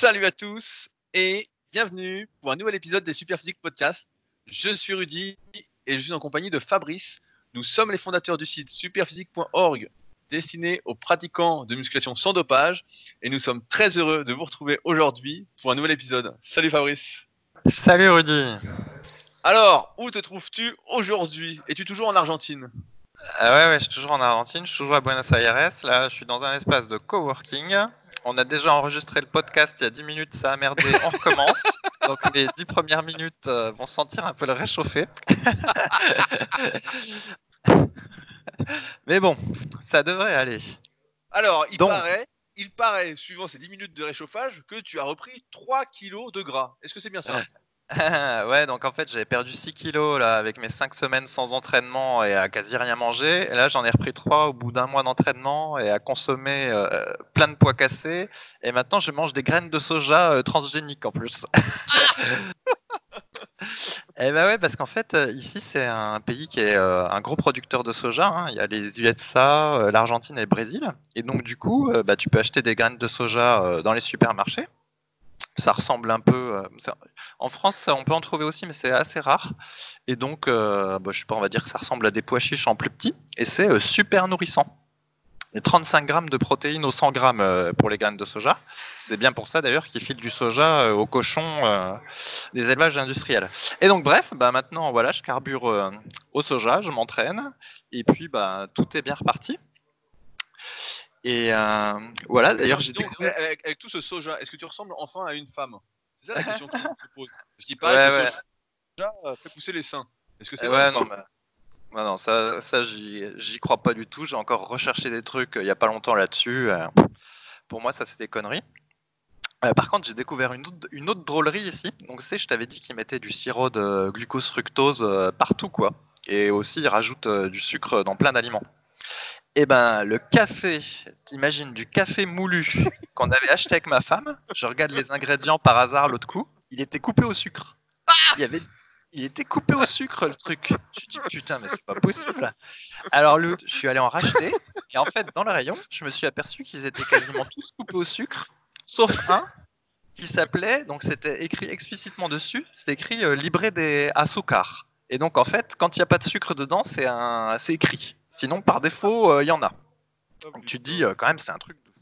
Salut à tous et bienvenue pour un nouvel épisode des Superphysique Podcast. Je suis Rudy et je suis en compagnie de Fabrice. Nous sommes les fondateurs du site superphysique.org destiné aux pratiquants de musculation sans dopage et nous sommes très heureux de vous retrouver aujourd'hui pour un nouvel épisode. Salut Fabrice. Salut Rudy. Alors, où te trouves-tu aujourd'hui? Es-tu toujours en Argentine? Ah ouais, ouais, je suis toujours en Argentine, je suis toujours à Buenos Aires. Là, je suis dans un espace de coworking. On a déjà enregistré le podcast il y a 10 minutes, ça a merdé, on recommence. Donc les 10 premières minutes euh, vont sentir un peu le réchauffer. Mais bon, ça devrait aller. Alors, il paraît, il paraît, suivant ces 10 minutes de réchauffage, que tu as repris 3 kilos de gras. Est-ce que c'est bien ça? ouais, donc en fait, j'avais perdu 6 kilos là, avec mes 5 semaines sans entraînement et à quasi rien manger. Là, j'en ai repris 3 au bout d'un mois d'entraînement et à consommer euh, plein de poids cassés. Et maintenant, je mange des graines de soja euh, transgéniques en plus. et bah ouais, parce qu'en fait, euh, ici, c'est un pays qui est un gros producteur de soja. Hein. Il y a les USA, l'Argentine et le Brésil. Et donc, du coup, bah, tu peux acheter des graines de soja dans les supermarchés ça ressemble un peu. Euh, en France, on peut en trouver aussi, mais c'est assez rare. Et donc, euh, bah, sais pas, on va dire que ça ressemble à des pois chiches en plus petit. Et c'est euh, super nourrissant. Et 35 grammes de protéines au 100 grammes pour les graines de soja. C'est bien pour ça d'ailleurs qu'ils filent du soja aux cochons des élevages industriels. Et donc, bref, bah, maintenant, voilà, je carbure au soja, je m'entraîne. Et puis, bah, tout est bien reparti. Et euh, voilà, d'ailleurs, j'ai découvert... avec, tout ce soja, est-ce que tu ressembles enfin à une femme? C'est ça la question que je me pose. Parce qu'il paraît que le soja euh, fait pousser les seins. Est-ce que c'est vrai non, non, ça, ça j'y crois pas du tout. J'ai encore recherché des trucs euh, il y a pas longtemps là-dessus. Pour moi, ça, c'est des conneries. par contre, j'ai découvert une autre, une autre, drôlerie ici. Donc, c'est, je t'avais dit qu'ils mettaient du sirop de glucose fructose partout, quoi. Et aussi, ils rajoutent du sucre dans plein d'aliments. Eh ben, le café, t'imagines du café moulu qu'on avait acheté avec ma femme. Je regarde les ingrédients par hasard l'autre coup. Il était coupé au sucre. Il, avait, il était coupé au sucre le truc. Je me dis putain, mais c'est pas possible. Alors, l'autre, je suis allé en racheter. Et en fait, dans le rayon, je me suis aperçu qu'ils étaient quasiment tous coupés au sucre, sauf un qui s'appelait, donc c'était écrit explicitement dessus, c'était écrit euh, libré des azúcar. Et donc, en fait, quand il n'y a pas de sucre dedans, c'est un, c'est écrit. Sinon, par défaut, il euh, y en a. Donc tu te dis, euh, quand même, c'est un truc de fou.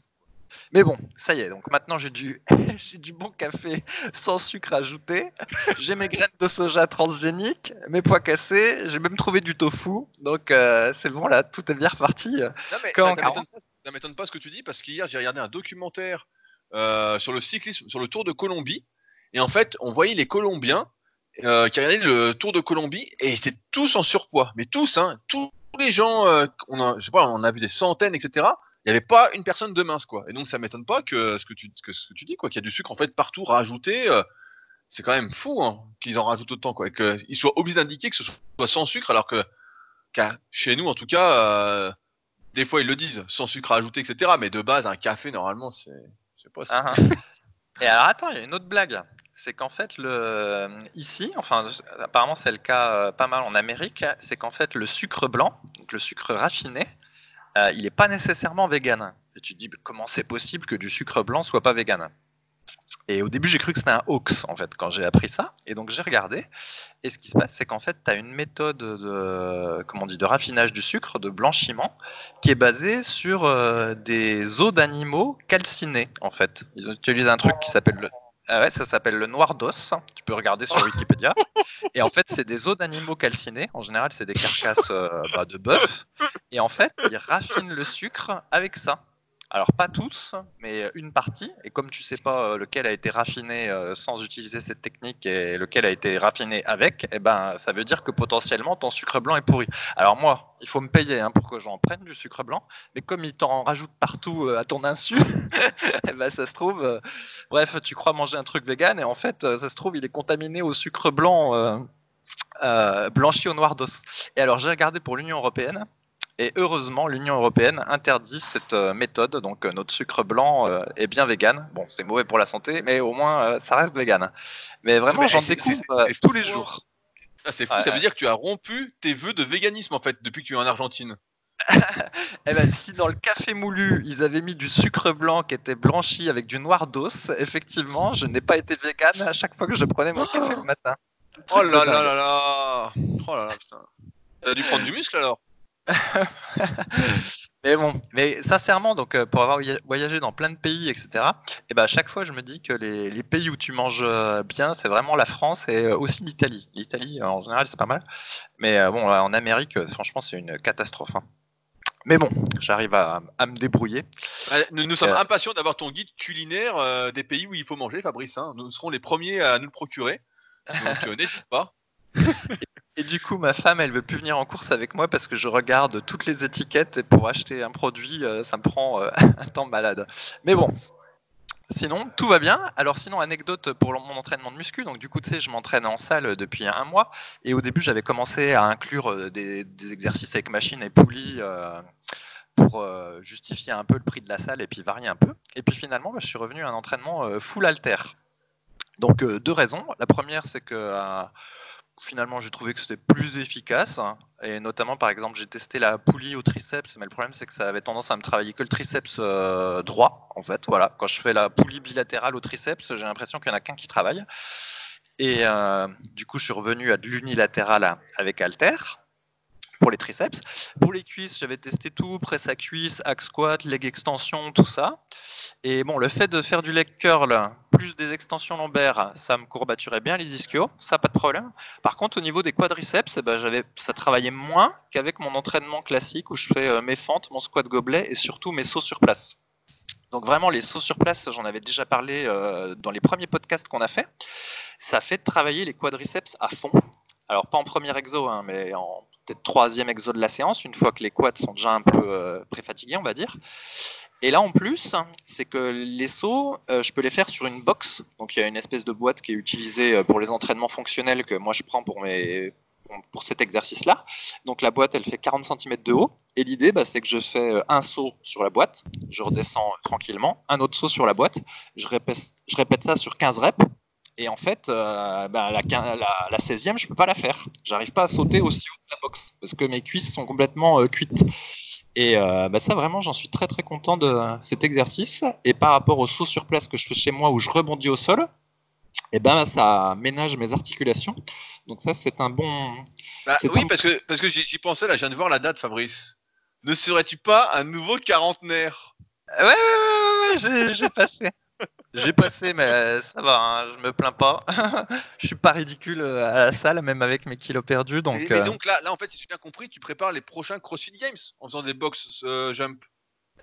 Mais bon, ça y est, donc maintenant j'ai du, j'ai du bon café sans sucre ajouté, j'ai mes graines de soja transgéniques, mes pois cassés, j'ai même trouvé du tofu, donc euh, c'est bon là, tout est bien reparti. Non, mais ça, ça m'étonne pas, ce que tu dis, parce qu'hier j'ai regardé un documentaire sur le cyclisme, sur le Tour de Colombie, et en fait on voyait les Colombiens qui regardaient le Tour de Colombie, et c'est tous en surpoids, mais tous, hein, tous les gens, euh, on a, je sais pas, on a vu des centaines, etc. Il n'y avait pas une personne de mince, quoi. Et donc, ça m'étonne pas que ce que tu, que ce que tu dis, quoi, qu'il y a du sucre en fait partout rajouté. Euh, c'est quand même fou hein, qu'ils en rajoutent autant, quoi, et qu'ils soient obligés d'indiquer que ce soit sans sucre, alors que chez nous, en tout cas, euh, des fois ils le disent, sans sucre ajouté, etc. Mais de base, un café, normalement, c'est, pas ça. Ah, ah. Et alors, attends, il y a une autre blague c'est qu'en fait, le, ici, enfin, apparemment c'est le cas euh, pas mal en Amérique, c'est qu'en fait le sucre blanc, donc le sucre raffiné, euh, il n'est pas nécessairement vegan. Et tu te dis, comment c'est possible que du sucre blanc soit pas vegan? Et au début, j'ai cru que c'était un hoax, en fait, quand j'ai appris ça. Et donc, j'ai regardé. Et ce qui se passe, c'est qu'en fait, tu as une méthode de, comment dit, de raffinage du sucre, de blanchiment, qui est basée sur euh, des os d'animaux calcinés, en fait. Ils utilisent un truc qui s'appelle le ah ouais, ça s'appelle le noir d'os. Tu peux regarder sur Wikipédia. Et en fait, c'est des os d'animaux calcinés. En général, c'est des carcasses euh, bah, de bœuf. Et en fait, ils raffinent le sucre avec ça. Alors pas tous, mais une partie. Et comme tu sais pas euh, lequel a été raffiné euh, sans utiliser cette technique et lequel a été raffiné avec, eh ben ça veut dire que potentiellement ton sucre blanc est pourri. Alors moi, il faut me payer hein, pour que j'en prenne du sucre blanc, mais comme il t'en rajoute partout euh, à ton insu, eh ben ça se trouve, bref, tu crois manger un truc vegan et en fait ça se trouve il est contaminé au sucre blanc. blanchi au noir d'os. Et alors j'ai regardé pour l'Union européenne, et heureusement, l'Union européenne interdit cette euh, méthode. Donc, euh, notre sucre blanc euh, est bien vegan. Bon, c'est mauvais pour la santé, mais au moins, ça reste vegan. Mais vraiment, j'en découvre tous les jours. Ah, c'est fou, ça veut dire que tu as rompu tes vœux de véganisme, en fait, depuis que tu es en Argentine. Eh ben, si dans le café moulu, ils avaient mis du sucre blanc qui était blanchi avec du noir d'os, effectivement, je n'ai pas été vegan à chaque fois que je prenais mon café le matin. Oh là là là là Oh là là, putain. T'as dû prendre du muscle alors mais bon, mais sincèrement, donc euh, pour avoir voyagé dans plein de pays, etc. Et ben à chaque fois, je me dis que les, les pays où tu manges euh, bien, c'est vraiment la France et euh, aussi l'Italie. L'Italie, en général, c'est pas mal. Mais bon, en Amérique, franchement, c'est une catastrophe. Hein. Mais bon, j'arrive à, à, me débrouiller. Nous, nous sommes impatients d'avoir ton guide culinaire des pays où il faut manger, Fabrice. Hein. Nous serons les premiers à nous le procurer. Donc n'hésite pas. Et du coup, ma femme, elle veut plus venir en course avec moi parce que je regarde toutes les étiquettes et pour acheter un produit, euh, ça me prend euh, un temps malade. Mais bon, sinon, tout va bien. Alors sinon, anecdote pour mon entraînement de muscu. Donc du coup, tu sais, je m'entraîne en salle depuis un mois. Et au début, j'avais commencé à inclure euh, des, exercices avec machine et poulie pour justifier un peu le prix de la salle et puis varier un peu. Et puis finalement, bah, je suis revenu à un entraînement full alter. Donc deux raisons. La première, c'est que finalement j'ai trouvé que c'était plus efficace. Et notamment par exemple j'ai testé la poulie au triceps mais le problème c'est que ça avait tendance à me travailler que le triceps euh, droit en fait voilà. Quand je fais la poulie bilatérale au triceps j'ai l'impression qu'il n'y en a qu'un qui travaille. Et euh, du coup je suis revenu à de l'unilatéral avec Alter pour les triceps. Pour les cuisses, j'avais testé tout, presse à cuisse, hack squat, leg extension, tout ça. Et bon, le fait de faire du leg curl plus des extensions lombaires, ça me courbaturait bien les ischios, ça pas de problème. Par contre, au niveau des quadriceps, eh ben, j'avais, ça travaillait moins qu'avec mon entraînement classique où je fais euh, mes fentes, mon squat gobelet et surtout mes sauts sur place. Donc vraiment, les sauts sur place, j'en avais déjà parlé euh, dans les premiers podcasts qu'on a fait. Ça fait travailler les quadriceps à fond. Alors pas en premier exo, hein, mais en peut-être troisième exo de la séance, une fois que les quads sont déjà un peu euh, préfatigués, on va dire. Et là, en plus, c'est que les sauts, euh, je peux les faire sur une box. Donc, il y a une espèce de boîte qui est utilisée euh, pour les entraînements fonctionnels que moi je prends pour, mes, pour cet exercice-là. Donc, la boîte, elle fait 40 cm de haut. Et l'idée, bah, c'est que je fais un saut sur la boîte, je redescends tranquillement, un autre saut sur la boîte, je répète ça sur 15 reps. Et en fait, euh, bah, la, la, 16e, je ne peux pas la faire. J'arrive pas à sauter aussi haut de la boxe parce que mes cuisses sont complètement euh, cuites. Et euh, bah, ça, vraiment, j'en suis très très content de cet exercice. Et par rapport au saut sur place que je fais chez moi où je rebondis au sol, et eh ben ça ménage mes articulations. Donc ça, c'est un bon. Bah, oui, parce que parce que j'y pensais là, je viens de voir la date, Fabrice. Ne serais-tu pas un nouveau quarantenaire? Ouais, ouais, ouais, ouais j'ai passé. J'ai passé, mais ça va, hein, je me plains pas. je suis pas ridicule euh, à la salle, même avec mes kilos perdus. Donc, et, euh. donc là, là, en fait, si j'ai bien compris, tu prépares les prochains CrossFit Games en faisant des box euh, jump.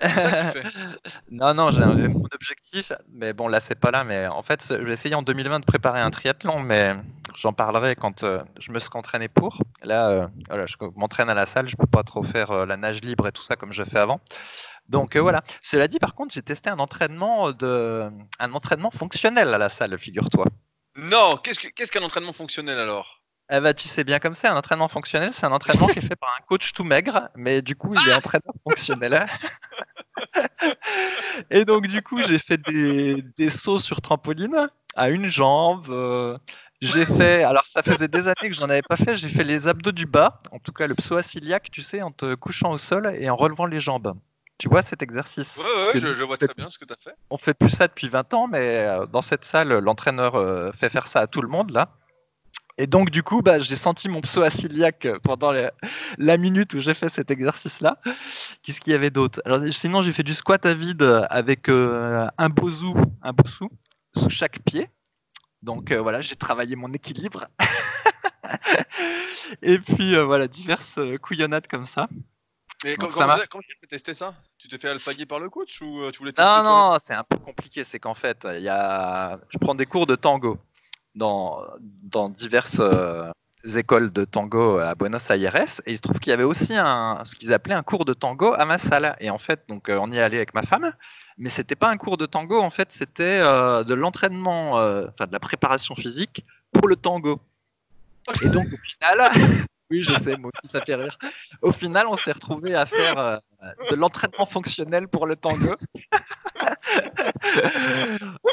Ça que tu fais. non, non, j'ai mon objectif, mais bon, là, c'est pas là. Mais en fait, je vais essayer en 2020 de préparer un triathlon, mais j'en parlerai quand je me serai entraîné pour. Là, voilà, je m'entraîne à la salle, je peux pas trop faire la nage libre et tout ça comme je fais avant. Donc euh, voilà. Cela dit, par contre, j'ai testé un entraînement de, un entraînement fonctionnel à la salle, figure-toi. Non, qu'est-ce qu'un entraînement fonctionnel alors? Eh ben, tu sais bien comme c'est, un entraînement fonctionnel, c'est un entraînement qui est fait par un coach tout maigre, mais du coup, il est entraîneur fonctionnel. Et donc, du coup, j'ai fait des, des, sauts sur trampoline à une jambe. Euh, j'ai fait, alors ça faisait des années que j'en avais pas fait, j'ai fait les abdos du bas, en tout cas le psoas-iliaque, tu sais, en te couchant au sol et en relevant les jambes. Tu vois cet exercice? Ouais, ouais, je, vois très bien ce que tu as fait. On fait plus ça depuis 20 ans, mais euh, dans cette salle, l'entraîneur euh, fait faire ça à tout le monde, là. Et donc, du coup, bah, j'ai senti mon psoas iliaque pendant la minute où j'ai fait cet exercice-là. Qu'est-ce qu'il y avait d'autre? Sinon, j'ai fait du squat à vide avec euh, un bosu, un bosu sous chaque pied. Donc, voilà, j'ai travaillé mon équilibre. Et puis, voilà, diverses couillonnades comme ça. Mais comment, tu as testé ça? Tu t'es fait alpaguer par le coach ou euh, tu voulais tester Non, non, c'est un peu compliqué. C'est qu'en fait, il y a... je prends des cours de tango dans, dans diverses euh, écoles de tango à Buenos Aires. Et il se trouve qu'il y avait aussi un, ce qu'ils appelaient un cours de tango à ma salle. Et en fait, donc, euh, on y allait avec ma femme. Mais c'était pas un cours de tango, en fait, c'était de l'entraînement, enfin de la préparation physique pour le tango. Et donc, au final, Oui, je sais, moi aussi ça fait rire. Au final, on s'est retrouvé à faire euh, de l'entraînement fonctionnel pour le tango.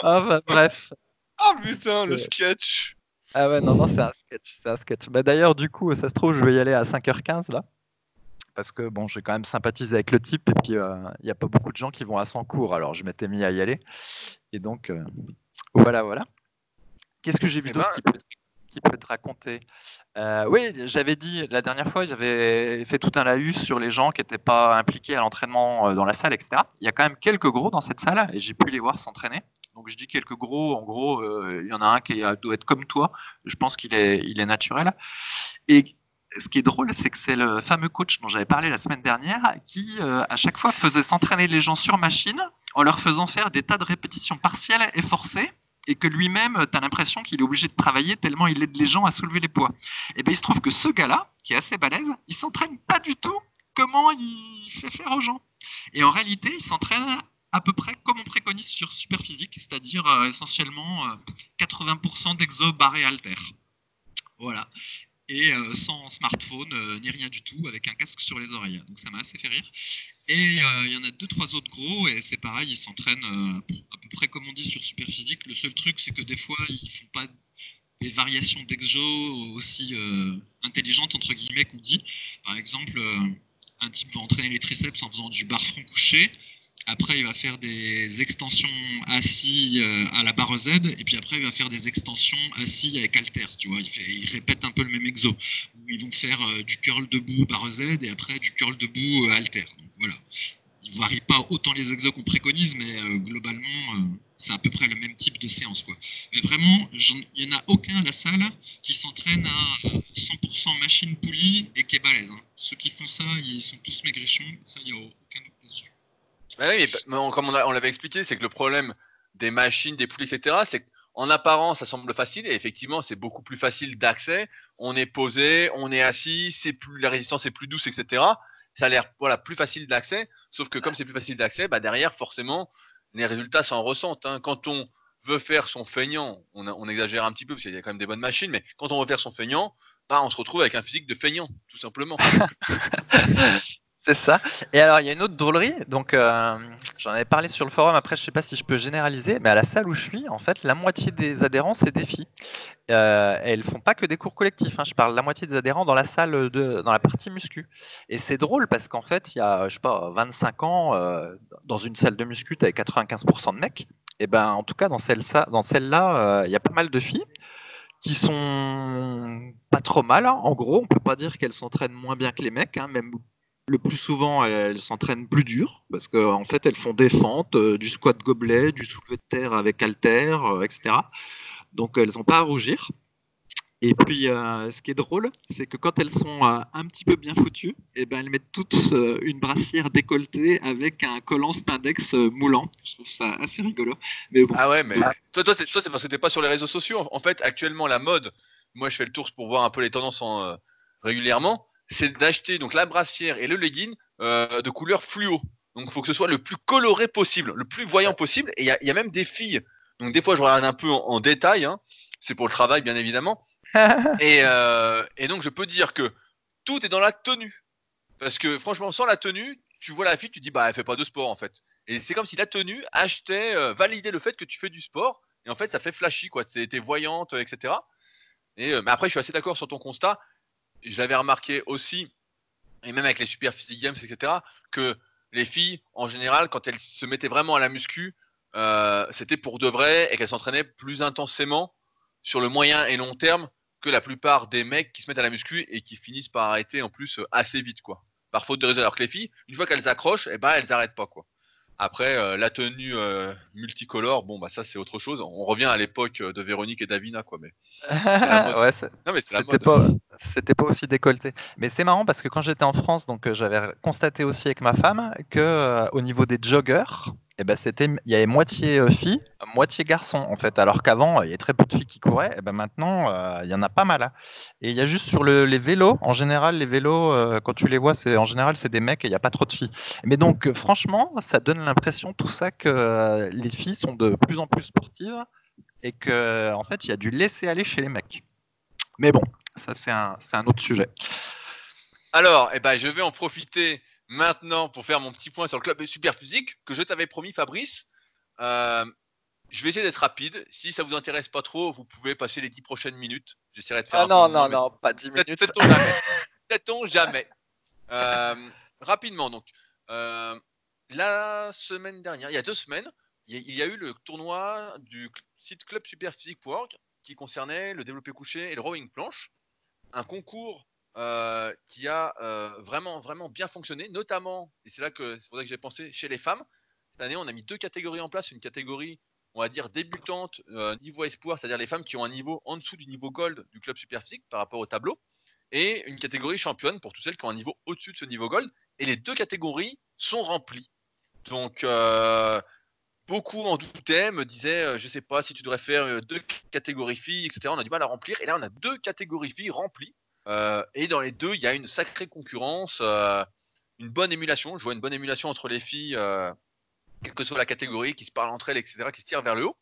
ah bah, bref. Oh putain, le sketch. Ah ouais, non, non, c'est un sketch, c'est un sketch. Bah, d'ailleurs, du coup, ça se trouve, je vais y aller à 5h15 là. parce que bon, j'ai quand même sympathisé avec le type et puis il n'y a pas beaucoup de gens qui vont à son cours, alors je m'étais mis à y aller. Et donc, voilà, voilà. Qu'est-ce que j'ai vu eh d'autre ben qui, peut, te raconter Oui, j'avais dit la dernière fois, j'avais fait tout un laïus sur les gens qui n'étaient pas impliqués à l'entraînement dans la salle, etc. Il y a quand même quelques gros dans cette salle et j'ai pu les voir s'entraîner. Donc je dis quelques gros, en gros, il y en a un qui doit être comme toi, je pense qu'il est, il est naturel. Et ce qui est drôle, c'est que c'est le fameux coach dont j'avais parlé la semaine dernière qui, euh, à chaque fois, faisait s'entraîner les gens sur machine en leur faisant faire des tas de répétitions partielles et forcées, et que lui-même, tu as l'impression qu'il est obligé de travailler tellement il aide les gens à soulever les poids. Et bien il se trouve que ce gars-là, qui est assez balèze, il s'entraîne pas du tout comment il fait faire aux gens. Et en réalité, il s'entraîne à peu près comme on préconise sur Superphysique, c'est-à-dire euh, essentiellement 80% d'exo barré alter. Voilà et euh, sans smartphone euh, ni rien du tout, avec un casque sur les oreilles. Donc ça m'a assez fait rire. Et euh, il y en a deux, trois autres gros, et c'est pareil, ils s'entraînent à peu près comme on dit sur Superphysique. Le seul truc, c'est que des fois, ils font pas des variations d'exo aussi intelligentes, entre guillemets, qu'on dit. Par exemple, un type va entraîner les triceps en faisant du bar front couché. Après, il va faire des extensions assis euh, à la barre Z, et puis après, il va faire des extensions assis avec halter. Tu vois, il, fait, répète un peu le même exo. Ils vont faire euh, du curl debout barre Z, et après du curl debout euh, halter. Voilà. Ils ne varient pas autant les exos qu'on préconise, mais globalement, c'est à peu près le même type de séance. Quoi. Mais vraiment, il n'y en a aucun à la salle qui s'entraîne à 100% machine poulie et qui est balèze. Hein. Ceux qui font ça, ils sont tous maigrichons. Ça, il n'y a aucun doute dessus. Bah mais comme on, l'avait expliqué, c'est que le problème des machines, des poules, etc., c'est qu'en apparence, ça semble facile, et effectivement, c'est beaucoup plus facile d'accès. On est posé, on est assis, c'est plus, la résistance est plus douce, etc. Ça a l'air voilà, plus facile d'accès, sauf que comme c'est plus facile d'accès, bah derrière, forcément, les résultats s'en ressentent. Hein. Quand on veut faire son feignant, on, on, exagère un petit peu parce qu'il y a quand même des bonnes machines, mais quand on veut faire son feignant, bah, on se retrouve avec un physique de feignant, tout simplement. C'est ça. Et alors, il y a une autre drôlerie. Donc, euh, j'en avais parlé sur le forum. Après, je sais pas si je peux généraliser, mais à la salle où je suis, en fait, la moitié des adhérents, c'est des filles. Euh, elles font pas que des cours collectifs. Hein. Je parle de la moitié des adhérents dans la salle, de, dans la partie muscu. Et c'est drôle parce qu'en fait, il y a, je sais pas, 25 ans, euh, dans une salle de muscu, tu 95% de mecs. Et ben, en tout cas, dans celle-là, dans celle-là, il y a pas mal de filles qui sont pas trop mal. Hein. En gros, on peut pas dire qu'elles s'entraînent moins bien que les mecs, hein, même le plus souvent, elles s'entraînent plus dur parce qu'en fait, elles font des fentes, euh, du squat gobelet, du soulevé de terre avec halter, euh, etc. Donc, elles n'ont pas à rougir. Et puis, euh, ce qui est drôle, c'est que quand elles sont un petit peu bien foutues, et eh ben, elles mettent toutes une brassière décolletée avec un collant spindex moulant. Je trouve ça assez rigolo. Mais Ah ouais, mais toi, toi c'est parce que tu n'es pas sur les réseaux sociaux. En fait, actuellement, la mode, moi, je fais le tour pour voir un peu les tendances en, régulièrement c'est d'acheter donc la brassière et le legging euh, de couleur fluo. Donc il faut que ce soit le plus coloré possible, le plus voyant possible. Et il y, a même des filles. Donc des fois je regarde un peu en, détail. Hein. C'est pour le travail bien évidemment. Euh, et, donc je peux dire que tout est dans la tenue. Parce que franchement sans la tenue, tu vois la fille, tu dis bah elle fait pas de sport en fait. Et c'est comme si la tenue achetait, euh, validait le fait que tu fais du sport. Et en fait ça fait flashy quoi. T'es voyante, etc. Et mais après je suis assez d'accord sur ton constat je l'avais remarqué aussi, et même avec les Super Physique Games, etc., que les filles, en général, quand elles se mettaient vraiment à la muscu, euh, c'était pour de vrai et qu'elles s'entraînaient plus intensément sur le moyen et long terme que la plupart des mecs qui se mettent à la muscu et qui finissent par arrêter en plus assez vite, quoi. Par faute de résultats. Alors que les filles, une fois qu'elles accrochent, eh ben, elles n'arrêtent pas, quoi. Après, euh, la tenue euh, multicolore, bon, bah ça c'est autre chose. On revient à l'époque de Véronique et Davina, quoi. Mais ouais, non, mais c'était pas, c'était pas aussi décolleté. Mais c'est marrant parce que quand j'étais en France, donc euh, j'avais constaté aussi avec ma femme que au niveau des joggers, eh ben c'était, il y avait moitié filles, moitié garçons en fait. Alors qu'avant, il y avait très peu de filles qui couraient. Et eh ben maintenant, il y en a pas mal. Hein. Et il y a juste sur les vélos, en général, les vélos, quand tu les vois, c'est en général c'est des mecs et il n'y a pas trop de filles. Mais donc franchement, ça donne l'impression tout ça que les filles sont de plus en plus sportives et que en fait, il y a du laisser aller chez les mecs. Mais bon, ça c'est un, un, autre sujet. Alors, eh ben, je vais en profiter maintenant pour faire mon petit point sur le club super physique que je t'avais promis, Fabrice. Euh, je vais essayer d'être rapide. Si ça vous intéresse pas trop, vous pouvez passer les 10 prochaines minutes. J'essaierai de faire. Ah non, non, non, pas 10 minutes. Sait-on jamais. Sait-on jamais. Euh, rapidement, donc, euh, la semaine dernière, il y a deux semaines, il y a, eu le tournoi du site Club Superphysique.org qui concernait le développé couché et le rowing planche. Un concours euh, qui a vraiment, vraiment bien fonctionné, notamment, et c'est là que c'est pour ça que j'ai pensé, chez les femmes. Cette année, on a mis deux catégories en place, une catégorie on va dire débutante niveau espoir, c'est-à-dire les femmes qui ont un niveau en dessous du niveau gold du club superphysique par rapport au tableau, et une catégorie championne pour toutes celles qui ont un niveau au-dessus de ce niveau gold. Et les deux catégories sont remplies. Donc, euh, beaucoup en doutaient, me disaient, euh, je sais pas si tu devrais faire euh, deux catégories filles, etc. On a du mal à remplir. Et là, on a deux catégories filles remplies. Et dans les deux, il y a une sacrée concurrence, une bonne émulation. Je vois une bonne émulation entre les filles, quelle que soit la catégorie, qui se parlent entre elles, etc., qui se tirent vers le haut.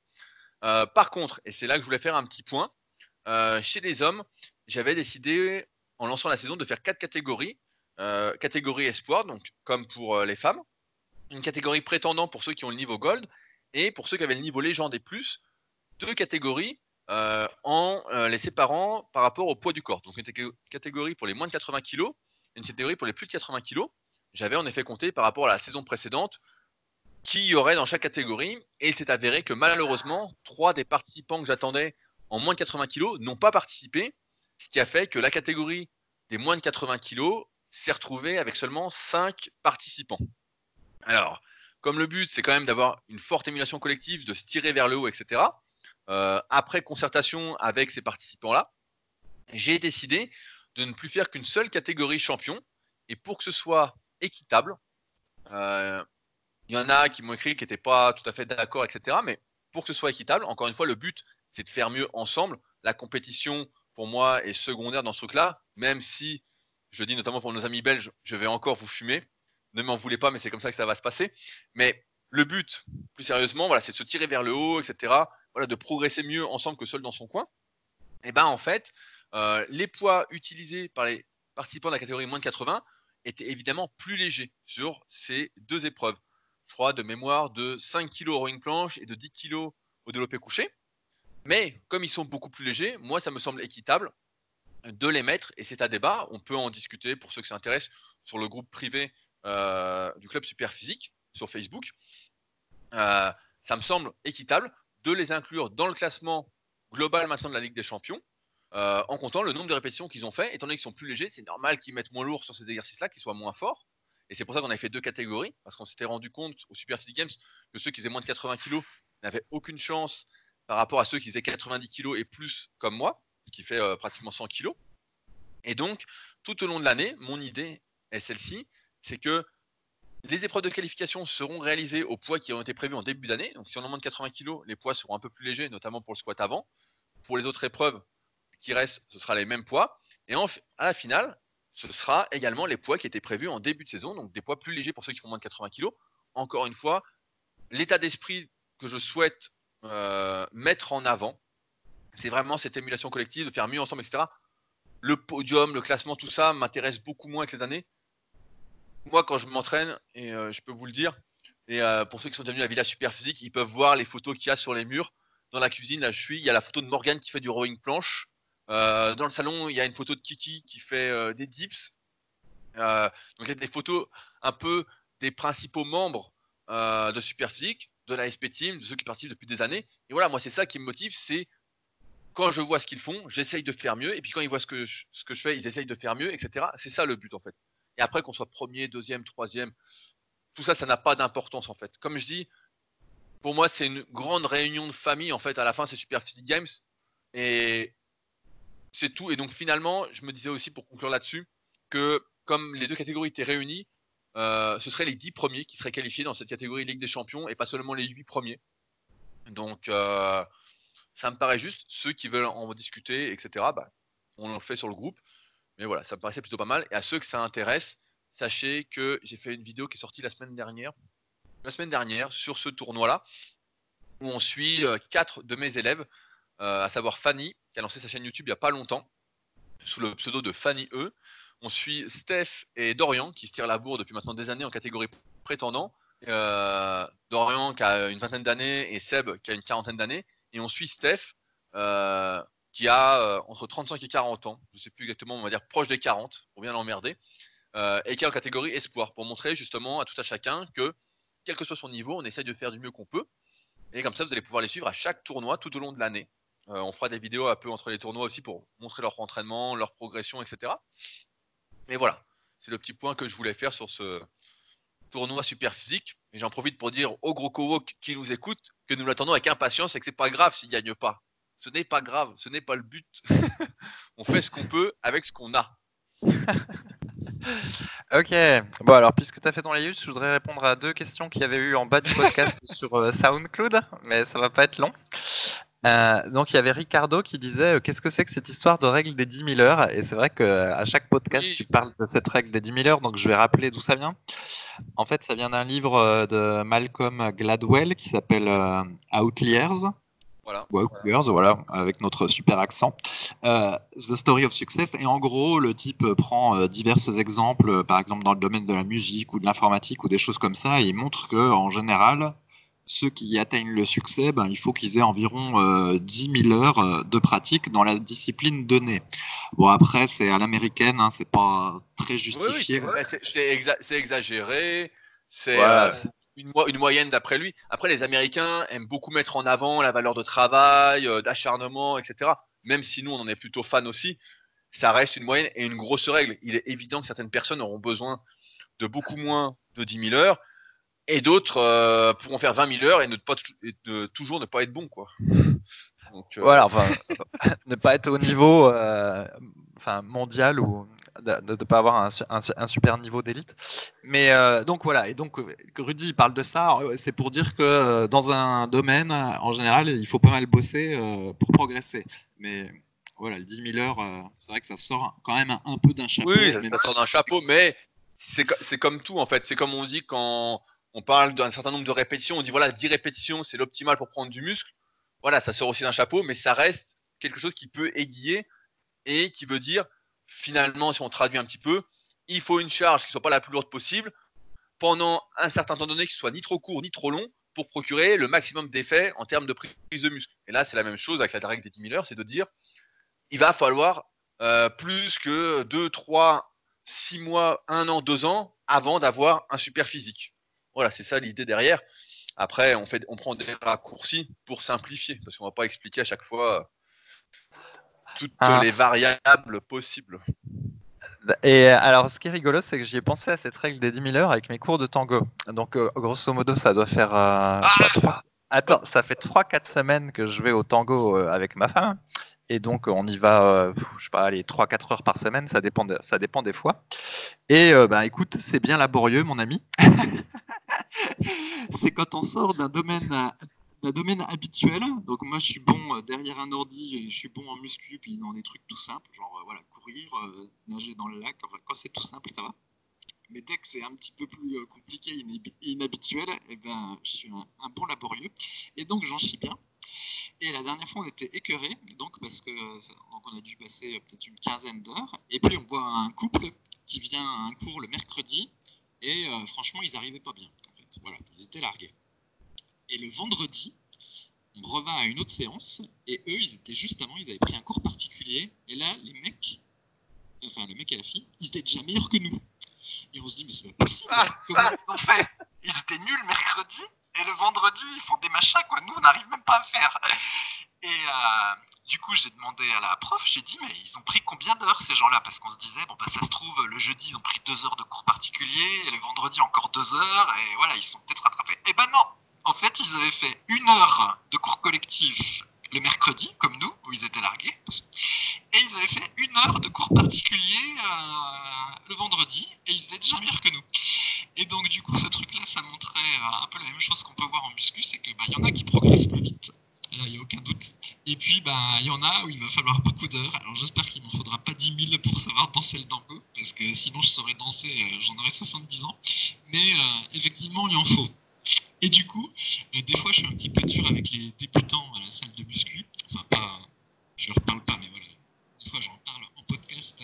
par contre, et c'est là que je voulais faire un petit point, chez les hommes, j'avais décidé en lançant la saison de faire quatre catégories. Euh, catégorie espoir, donc comme pour euh, les femmes, une catégorie prétendant pour ceux qui ont le niveau gold, et pour ceux qui avaient le niveau légende et plus, deux catégories euh, en les séparant par rapport au poids du corps. Donc une catégorie pour les moins de 80 kg, une catégorie pour les plus de 80 kg. J'avais en effet compté par rapport à la saison précédente qui y aurait dans chaque catégorie, et il s'est avéré que malheureusement, trois des participants que j'attendais en moins de 80 kg n'ont pas participé, ce qui a fait que la catégorie des moins de 80 kg s'est retrouvée avec seulement 5 participants. Alors, comme le but, c'est quand même d'avoir une forte émulation collective, de se tirer vers le haut, etc., euh, après concertation avec ces participants-là, j'ai décidé de ne plus faire qu'une seule catégorie champion. Et pour que ce soit équitable, euh, il y en a qui m'ont écrit qui n'étaient pas tout à fait d'accord, etc. Mais pour que ce soit équitable, encore une fois, le but, c'est de faire mieux ensemble. La compétition, pour moi, est secondaire dans ce truc-là, même si, je dis notamment pour nos amis belges, je vais encore vous fumer. Ne m'en voulez pas, mais c'est comme ça que ça va se passer. Mais le but, plus sérieusement, voilà, c'est de se tirer vers le haut, etc. Voilà, de progresser mieux ensemble que seul dans son coin. Et ben en fait, euh, les poids utilisés par les participants de la catégorie moins de 80 étaient évidemment plus légers sur ces deux épreuves. Je crois de mémoire de 5 kg au rowing planche et de 10 kg au développé couché. Mais comme ils sont beaucoup plus légers, moi, ça me semble équitable de les mettre, et c'est à débat. On peut en discuter pour ceux qui s'intéressent sur le groupe privé euh, du club super physique sur Facebook. Euh, ça me semble équitable de les inclure dans le classement global maintenant de la Ligue des Champions, euh, en comptant le nombre de répétitions qu'ils ont fait. Étant donné qu'ils sont plus légers, c'est normal qu'ils mettent moins lourd sur ces exercices-là, qu'ils soient moins forts. Et c'est pour ça qu'on avait fait deux catégories, parce qu'on s'était rendu compte au Super Physique Games que ceux qui faisaient moins de 80 kg n'avaient aucune chance par rapport à ceux qui faisaient 90 kg et plus comme moi, qui fait euh, pratiquement 100 kg. Et donc, tout au long de l'année, mon idée est celle-ci, c'est que les épreuves de qualification seront réalisées au poids qui ont été prévus en début d'année. Donc, si on en de 80 kg, les poids seront un peu plus légers, notamment pour le squat avant. Pour les autres épreuves qui restent, ce sera les mêmes poids. Et à la finale, ce sera également les poids qui étaient prévus en début de saison, donc des poids plus légers pour ceux qui font moins de 80 kg. Encore une fois, l'état d'esprit que je souhaite euh, mettre en avant. C'est vraiment cette émulation collective, de faire mieux ensemble, etc. Le podium, le classement, tout ça m'intéresse beaucoup moins avec les années. Moi, quand je m'entraîne, et euh, je peux vous le dire, et euh, pour ceux qui sont venus à la Villa Super Physique, ils peuvent voir les photos qu'il y a sur les murs. Dans la cuisine, là je suis, il y a la photo de Morgane qui fait du rowing planche. dans le salon, il y a une photo de Kiki qui fait des dips. donc il y a des photos un peu des principaux membres de Super Physique de la SP Team, de ceux qui participent depuis des années. Et voilà, moi, c'est ça qui me motive, c'est quand je vois ce qu'ils font, j'essaye de faire mieux. Et puis quand ils voient ce que je, ce que je fais, ils essayent de faire mieux, etc. C'est ça le but, en fait. Et après, qu'on soit premier, deuxième, troisième, tout ça, ça n'a pas d'importance, en fait. Comme je dis, pour moi, c'est une grande réunion de famille, en fait. À la fin, c'est Super Physique Games. Et c'est tout. Et donc, finalement, je me disais aussi, pour conclure là-dessus, que comme les deux catégories étaient réunies, euh, ce seraient les 10 premiers qui seraient qualifiés dans cette catégorie Ligue des Champions et pas seulement les 8 premiers. Donc, euh, ça me paraît juste. Ceux qui veulent en discuter, etc., bah, on le fait sur le groupe. Mais voilà, ça me paraissait plutôt pas mal. Et à ceux que ça intéresse, sachez que j'ai fait une vidéo qui est sortie la semaine dernière, la semaine dernière sur ce tournoi-là, où on suit euh, quatre de mes élèves, à savoir Fanny, qui a lancé sa chaîne YouTube il n'y a pas longtemps, sous le pseudo de Fanny E. On suit Steph et Dorian qui se tirent la bourre depuis maintenant des années en catégorie prétendant. Euh, Dorian qui a une vingtaine d'années et Seb qui a une quarantaine d'années. Et on suit Steph euh, qui a euh, entre 35 et 40 ans. Je ne sais plus exactement, on va dire proche des 40 pour bien l'emmerder. euh, et qui est en catégorie espoir, pour montrer justement à tout à chacun que, quel que soit son niveau, on essaye de faire du mieux qu'on peut. Et comme ça, vous allez pouvoir les suivre à chaque tournoi tout au long de l'année. Euh, on fera des vidéos un peu entre les tournois aussi pour montrer leur entraînement, leur progression, etc. Et voilà, c'est le petit point que je voulais faire sur ce tournoi super physique. Et j'en profite pour dire aux gros covo qui nous écoutent que nous l'attendons avec impatience et que c'est pas grave s'il gagne pas. Ce n'est pas grave, ce n'est pas le but. on fait ce qu'on peut avec ce qu'on a. ok, bon alors puisque tu as fait ton layout, je voudrais répondre à deux questions qu'il y avait eu en bas du podcast sur euh, SoundCloud, mais ça va pas être long. Euh, donc il y avait Ricardo qui disait euh, qu'est-ce que c'est que cette histoire de règle des 10 000 heures? Et c'est vrai qu'à chaque podcast tu parles de cette règle des 10 000 heures donc je vais rappeler d'où ça vient. En fait ça vient d'un livre de Malcolm Gladwell qui s'appelle Outliers voilà. voilà, avec notre super accent. Euh, The Story of Success. Et en gros, le type prend euh, divers exemples, euh, par exemple dans le domaine de la musique ou de l'informatique ou des choses comme ça, et il montre que en général, ceux qui atteignent le succès, ben, il faut qu'ils aient environ 10 000 heures de pratique dans la discipline donnée. Bon, après, c'est à l'américaine, hein, c'est pas très justifié. Oui, c'est exagéré. C'est une, moyenne d'après lui. Après, les Américains aiment beaucoup mettre en avant la valeur de travail, euh, d'acharnement, etc. Même si nous, on en est plutôt fan aussi, ça reste une moyenne et une grosse règle. Il est évident que certaines personnes auront besoin de beaucoup moins de 10 000 heures et d'autres euh, pourront faire 20 000 heures et ne pas toujours ne pas être bon, quoi. Euh, voilà, ne pas être au niveau mondial ou de ne pas avoir un, super niveau d'élite. Mais euh, donc voilà, et donc euh, Rudy parle de ça, euh, c'est pour dire que dans un domaine, en général, il faut pas mal bosser pour progresser. Mais voilà, les 10 000 heures, c'est vrai que ça sort quand même un, peu d'un chapeau. Oui, ça, sort d'un chapeau, mais c'est comme tout en fait. C'est comme on dit quand on parle d'un certain nombre de répétitions, on dit voilà, 10 répétitions, c'est l'optimal pour prendre du muscle. Voilà, ça sort aussi d'un chapeau, mais ça reste quelque chose qui peut aiguiller et qui veut dire finalement, si on traduit un petit peu, il faut une charge qui soit pas la plus lourde possible pendant un certain temps donné, qui soit ni trop court ni trop long, pour procurer le maximum d'effet en termes de prise de muscle. Et là, c'est la même chose avec la règle des 10 000 heures, c'est de dire, il va falloir euh, plus que 2, 3, 6 mois, 1 an, 2 ans avant d'avoir un super physique. Voilà, c'est ça l'idée derrière. Après, on, fait, on prend des raccourcis pour simplifier, parce qu'on ne va pas expliquer à chaque fois toutes ah. les variables possibles. Et alors, ce qui est rigolo, c'est que j'y ai pensé à cette règle des 10 000 heures avec mes cours de tango. Donc, euh, grosso modo, ça doit faire. Euh, ah Attends, ça fait 3-4 semaines que je vais au tango euh, avec ma femme. Et donc, on y va, je sais pas, allez, 3-4 heures par semaine, ça dépend, ça dépend des fois. Et ben, écoute, c'est bien laborieux, mon ami. c'est quand on sort d'un domaine d'un domaine habituel. Donc moi, je suis bon euh, derrière un ordi, je suis bon en muscu, puis dans des trucs tout simples, genre euh, voilà, courir, euh, nager dans le lac. Enfin, quand c'est tout simple, ça va. Mais dès que c'est un petit peu plus compliqué et inhabituel, eh ben, je suis un, bon laborieux. Et donc, j'en chie bien. Et la dernière fois, on était écœurés, donc parce que donc on a dû passer peut-être une quinzaine d'heures. Et puis on voit un couple qui vient à un cours le mercredi, et franchement, ils n'arrivaient pas bien. En fait, voilà, ils étaient largués. Et le vendredi, on revint à une autre séance, et eux, ils étaient juste avant, ils avaient pris un cours particulier, et là, les mecs, enfin le mec et la fille, ils étaient déjà meilleurs que nous. Et on se dit, mais c'est pas possible, ah comment ils ont fait Ils étaient nuls mercredi, et le vendredi, ils font des machins, quoi. Nous, on n'arrive même pas à faire. Et euh, du coup, j'ai demandé à la prof, j'ai dit, mais ils ont pris combien d'heures ces gens-là? Parce qu'on se disait, bon, bah, ça se trouve, le jeudi, ils ont pris deux heures de cours particulier, et le vendredi, encore deux heures, et voilà, ils sont peut-être rattrapés. Eh ben non en fait, ils avaient fait une heure de cours collectif le mercredi, comme nous, où ils étaient largués, et ils avaient fait une heure de cours particulier euh, le vendredi, et ils étaient déjà meilleurs que nous. Et donc, du coup, ce truc-là, ça montrait euh, un peu la même chose qu'on peut voir en muscu, c'est qu'il bah, y en a qui progressent plus vite. Là, il n'y a aucun doute. Et puis, bah, il y en a où il va falloir beaucoup d'heures. Alors, j'espère qu'il ne m'en faudra pas 10 000 pour savoir danser le tango, parce que sinon, je saurais danser, euh, j'en aurais 70 ans. Mais effectivement, il en faut. Et du coup, euh, des fois, je suis un petit peu dur avec les débutants à la salle de muscu. Enfin, pas, je leur parle pas, mais voilà. Des fois, j'en parle en podcast.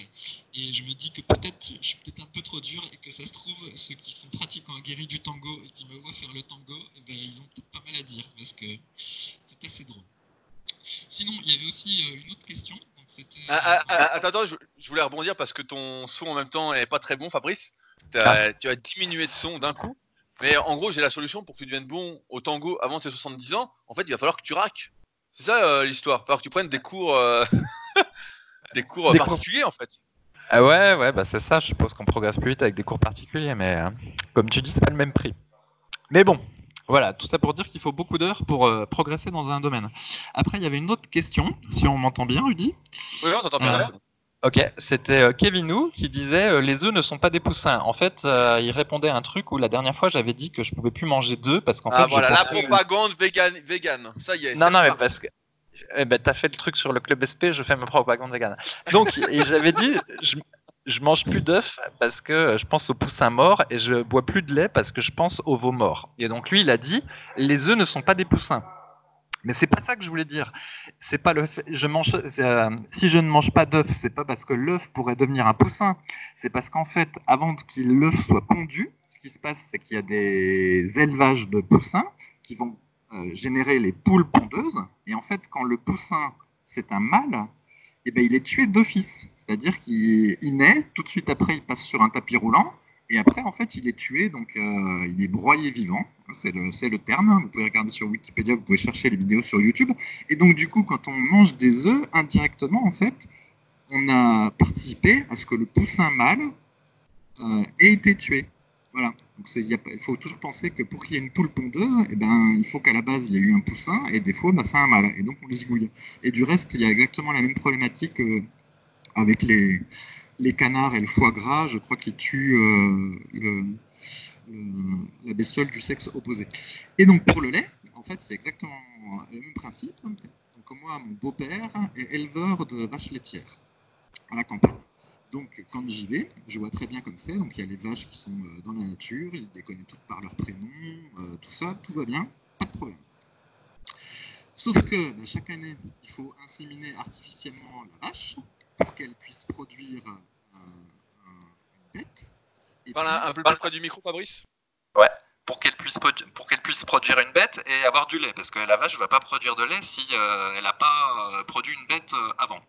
Et je me dis que peut-être, je suis peut-être un peu trop dur et que ça se trouve, ceux qui sont pratiquants guéris du tango et qui me voient faire le tango, eh ben, ils ont peut-être pas mal à dire parce que c'est assez drôle. Sinon, il y avait aussi euh, une autre question. Donc, Ah, ah, ah, attends, attends, je, je voulais rebondir parce que ton son en même temps est pas très bon, Fabrice. Tu as diminué de son d'un coup. Mais en gros, j'ai la solution pour que tu deviennes bon au tango avant tes 70 ans. En fait, il va falloir que tu raques. C'est ça euh, l'histoire. Il va falloir que tu prennes des cours, euh, des cours Des cours. particuliers en fait. Ah ouais, ouais, bah c'est ça. Je suppose qu'on progresse plus vite avec des cours particuliers, mais euh, comme tu dis, c'est pas le même prix. Mais bon, voilà, tout ça pour dire qu'il faut beaucoup d'heures pour euh, progresser dans un domaine. Après, il y avait une autre question, si on m'entend bien, Rudy. Oui, on t'entend bien. Là. Ok, c'était euh, Kevin Wu qui disait euh, les œufs ne sont pas des poussins. En fait, euh, il répondait à un truc où la dernière fois j'avais dit que je pouvais plus manger d'œufs parce qu'en ah fait. voilà, la propagande vegan, vegan. Ça y est. Non, non, mais parce que. Eh ben, t'as fait le truc sur le club SP, je fais ma propagande végane. Donc, j'avais dit, je, je mange plus d'œufs parce que je pense aux poussins morts et je bois plus de lait parce que je pense aux veaux morts. Et donc, lui, il a dit, les œufs ne sont pas des poussins. Mais c'est pas ça que je voulais dire. C'est pas le je mange, euh, si je ne mange pas d'œufs, c'est pas parce que l'œuf pourrait devenir un poussin. C'est parce qu'en fait, avant que l'œuf soit pondu, ce qui se passe, c'est qu'il y a des élevages de poussins qui vont euh, générer les poules pondeuses. Et en fait, quand le poussin, c'est un mâle, eh ben, il est tué d'office. C'est-à-dire qu'il il naît, tout de suite après, il passe sur un tapis roulant. Et après, en fait, il est tué, donc euh, il est broyé vivant. C'est le, terme. Vous pouvez regarder sur Wikipédia, vous pouvez chercher les vidéos sur YouTube. Et donc, du coup, quand on mange des œufs, indirectement, en fait, on a participé à ce que le poussin mâle euh, ait été tué. Voilà. Il faut toujours penser que pour qu'il y ait une poule pondeuse, eh ben, il faut qu'à la base, il y ait eu un poussin, et des fois, bah, c'est un mâle. Et donc, on le zigouille. Et du reste, il y a exactement la même problématique euh, avec les, canards et le foie gras. Je crois qu'ils tuent euh, le- la bestiole du sexe opposé. Et donc, pour le lait, en fait, c'est exactement le même principe. Donc, moi, mon beau-père est éleveur de vaches laitières à la campagne. Donc, quand j'y vais, je vois très bien comme c'est. Donc, il y a les vaches qui sont euh, dans la nature, il les connaît toutes par leur prénom, euh, tout ça, tout va bien, pas de problème. Sauf que bah, chaque année, il faut inséminer artificiellement la vache pour qu'elle puisse produire euh, un- une bête. Parle puis- un, un peu plus près du micro, Fabrice. pour qu'elle puisse, pour qu'elle puisse produire une bête et avoir du lait. Parce que la vache ne va pas produire de lait si euh, elle n'a pas euh, produit une bête euh, avant.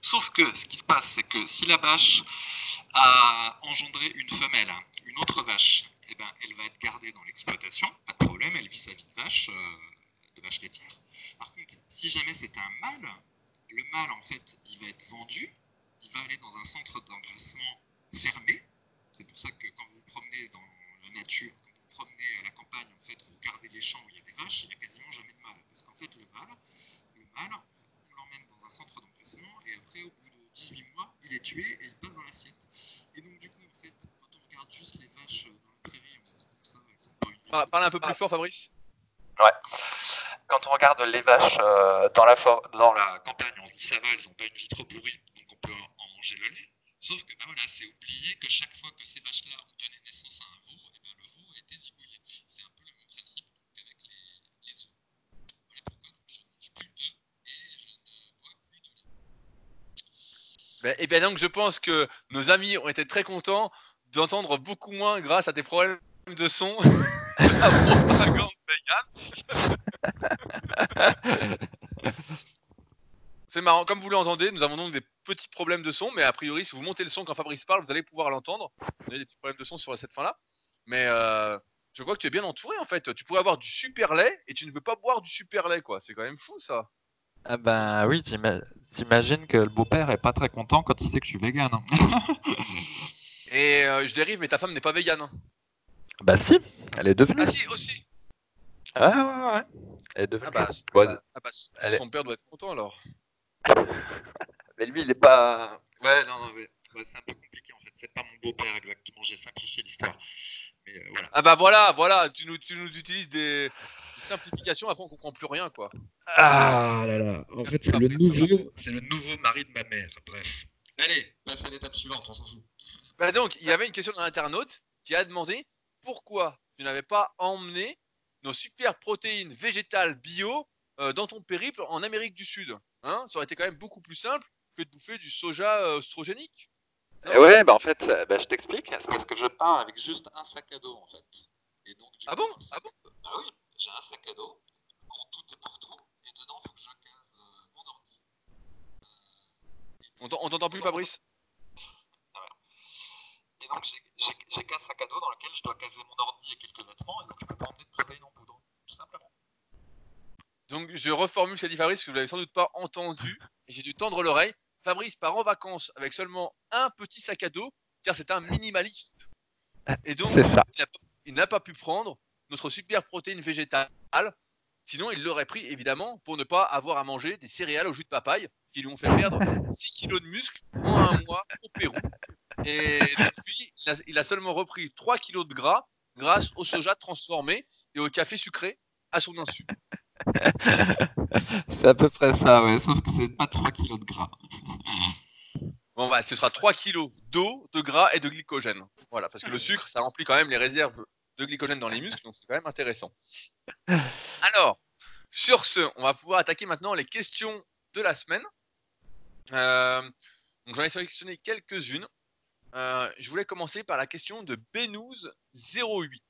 Sauf que ce qui se passe, c'est que si la vache a engendré une femelle, une autre vache, eh ben, elle va être gardée dans l'exploitation, pas de problème, elle vit sa vie de vache, euh, de vache laitière. Par contre, si jamais c'est un mâle, le mâle, en fait, il va être vendu, il va aller dans un centre d'engraissement fermé. C'est pour ça que quand vous vous promenez dans la nature, quand vous vous promenez à la campagne, en fait, vous regardez les champs où il y a des vaches, il n'y a quasiment jamais de mâle. Parce qu'en fait, le mâle, le mâle, on l'emmène dans un centre d'engraissement et après, au bout de 18 mois, il est tué et il passe dans l'assiette. Et donc, du coup, en fait, quand on regarde juste les vaches euh, dans la prairie, on se dit comme ça, elles ont pas une vie Parle, un peu plus fort, Fabrice. quand on regarde les vaches euh, dans, la for- dans la campagne, on se dit ça va, elles n'ont pas une vie trop pourrie, donc on peut en manger le lait. Sauf que ben voilà, c'est oublié que chaque fois que ces vaches-là ont donné naissance à un veau, et ben le veau a été zigouillé. C'est un peu le même principe qu'avec les, les œufs. Voilà pourquoi je ne mange plus d'œufs et je ne bois plus de lait. Ben, et bien donc, je pense que nos amis ont été très contents d'entendre beaucoup moins grâce à tes problèmes de son. la propagande vegan. C'est marrant, comme vous l'entendez, nous avons donc des petits problèmes de son, mais a priori, si vous montez le son quand Fabrice parle, vous allez pouvoir l'entendre. Vous avez des petits problèmes de son sur cette fin-là. Mais euh, je vois que tu es bien entouré en fait. Tu pourrais avoir du super lait et tu ne veux pas boire du super lait, quoi. C'est quand même fou ça. Ah ben oui, t'ima- t'imagines que le beau-père est pas très content quand il sait que je suis vegan. hein. Et euh, je dérive, mais ta femme n'est pas végane. hein. bah si, elle est devenue. Ah si, aussi. Ah ouais, ouais, ouais. Elle est devenue. Ah bah, ah bah, est- son père doit être content alors. Mais lui, il est pas. Ouais, non, non, mais ouais, c'est un peu compliqué en fait. C'est pas mon beau-père exactement. J'ai simplifié l'histoire. Mais euh, voilà. Ah bah voilà, voilà, tu nous, tu nous utilises des, des simplifications, après on comprend plus rien quoi. Ah là là. En fait, c'est le nouveau, c'est le nouveau mari de ma mère. Bref. Allez, passe à l'étape suivante. On s'en fout. Bah donc, il y avait une question d'un internaute qui a demandé pourquoi tu n'avais pas emmené nos super protéines végétales bio euh, dans ton périple en Amérique du Sud. Hein Ça aurait été quand même beaucoup plus simple que de bouffer du soja euh, oestrogénique. Eh ouais, bah en fait, euh, bah, je t'explique. C'est parce que je pars avec juste un sac à dos en fait. Et donc, du Ah bon? Ah bon? Bah oui, j'ai un sac à dos en tout et pour tout. Et dedans, il faut que je case euh, mon ordi, euh, On t'entend plus, Fabrice Et donc, j'ai qu'un sac à dos dans lequel je dois caser mon ordi et quelques vêtements, et donc je peux pas emmener de protéines en poudre, tout simplement. Donc, je reformule ce qu'a dit Fabrice, que vous l'avez sans doute pas entendu, et j'ai dû tendre l'oreille. Fabrice part en vacances avec seulement un petit sac à dos, car c'est un minimaliste. Et donc, il n'a pas pu prendre notre super protéine végétale. Sinon, il l'aurait pris évidemment pour ne pas avoir à manger des céréales au jus de papaye qui lui ont fait perdre 6 kilos de muscles en un mois au Pérou. Et depuis, il a, seulement repris 3 kilos de gras grâce au soja transformé et au café sucré à son insu. c'est à peu près ça, ouais, sauf que c'est pas 3 kilos de gras. Bon, bah, ce sera 3 kilos d'eau, de gras et de glycogène. Voilà, parce que le sucre, ça remplit quand même les réserves de glycogène dans les muscles, donc c'est quand même intéressant. Alors, sur ce, on va pouvoir attaquer maintenant les questions de la semaine. Euh, j'en ai sélectionné quelques-unes. Euh, je voulais commencer par la question de Benouz08.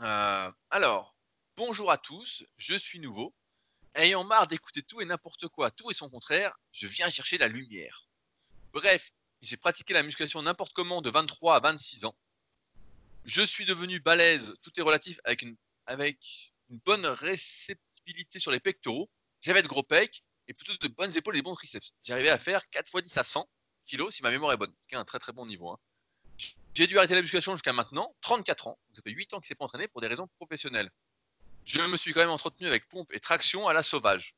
Euh, alors, bonjour à tous, je suis nouveau. Ayant marre d'écouter tout et n'importe quoi, tout et son contraire, je viens chercher la lumière. Bref, j'ai pratiqué la musculation n'importe comment de 23 à 26 ans. Je suis devenu balèze, tout est relatif, avec une, bonne réceptibilité sur les pectoraux. J'avais de gros pecs et plutôt de bonnes épaules et des bons triceps. J'arrivais à faire 4 x 10 à 100 kg si ma mémoire est bonne, ce qui est un très très bon niveau. Hein. J'ai dû arrêter la musculation jusqu'à maintenant, 34 ans. Ça fait 8 ans qu'il s'est pas entraîné pour des raisons professionnelles. Je me suis quand même entretenu avec pompe et traction à la sauvage.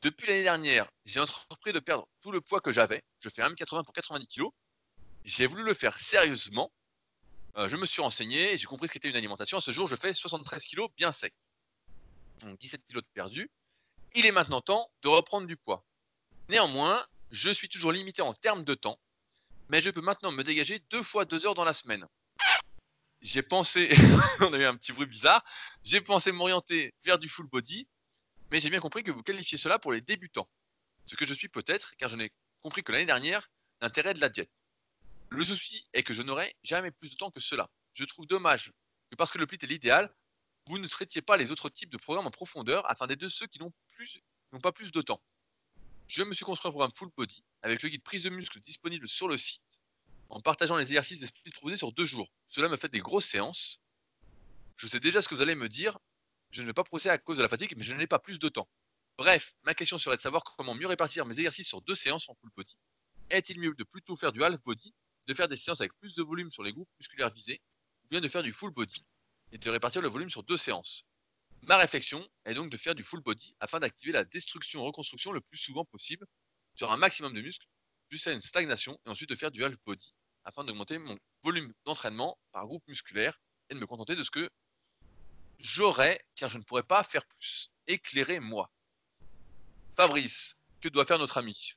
Depuis l'année dernière, j'ai entrepris de perdre tout le poids que j'avais. Je fais 1m80 pour 90 kg. J'ai voulu le faire sérieusement. Euh, je me suis renseigné j'ai compris ce qu'était une alimentation. À ce jour, je fais 73 kg bien sec. Donc 17 kg de perdu. Il est maintenant temps de reprendre du poids. Néanmoins, je suis toujours limité en termes de temps, mais je peux maintenant me dégager deux fois deux heures dans la semaine. J'ai pensé, on a eu un petit bruit bizarre, j'ai pensé m'orienter vers du full body, mais j'ai bien compris que vous qualifiez cela pour les débutants. Ce que je suis peut-être, car je n'ai compris que l'année dernière l'intérêt de la diète. Le souci est que je n'aurai jamais plus de temps que cela. Je trouve dommage que parce que le plit est l'idéal, vous ne traitiez pas les autres types de programmes en profondeur afin d'aider ceux qui n'ont pas plus de temps. Je me suis construit un programme full body avec le guide prise de muscle disponible sur le site en partageant les exercices des proposés sur deux jours. Cela me fait des grosses séances. Je sais déjà ce que vous allez me dire, je ne vais pas procéder à cause de la fatigue, mais je n'ai pas plus de temps. Bref, ma question serait de savoir comment mieux répartir mes exercices sur deux séances en full body. Est-il mieux de plutôt faire du half body, de faire des séances avec plus de volume sur les groupes musculaires visés, ou bien de faire du full body et de répartir le volume sur deux séances? Ma réflexion est donc de faire du full body afin d'activer la destruction-reconstruction le plus souvent possible sur un maximum de muscles, jusqu'à une stagnation, et ensuite de faire du half body afin d'augmenter mon volume d'entraînement par groupe musculaire et de me contenter de ce que j'aurais, car je ne pourrais pas faire plus. Éclairez-moi. Fabrice, que doit faire notre ami?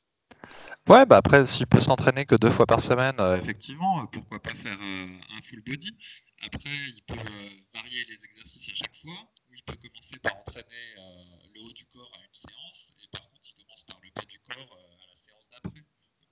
Ouais, bah après, s'il peut s'entraîner que deux fois par semaine, euh, effectivement, euh, pourquoi pas faire euh, un full body. Après, il peut varier les exercices à chaque fois, ou il peut commencer par entraîner le haut du corps à une séance, et par contre, il commence par le bas du corps à la séance d'après. Comme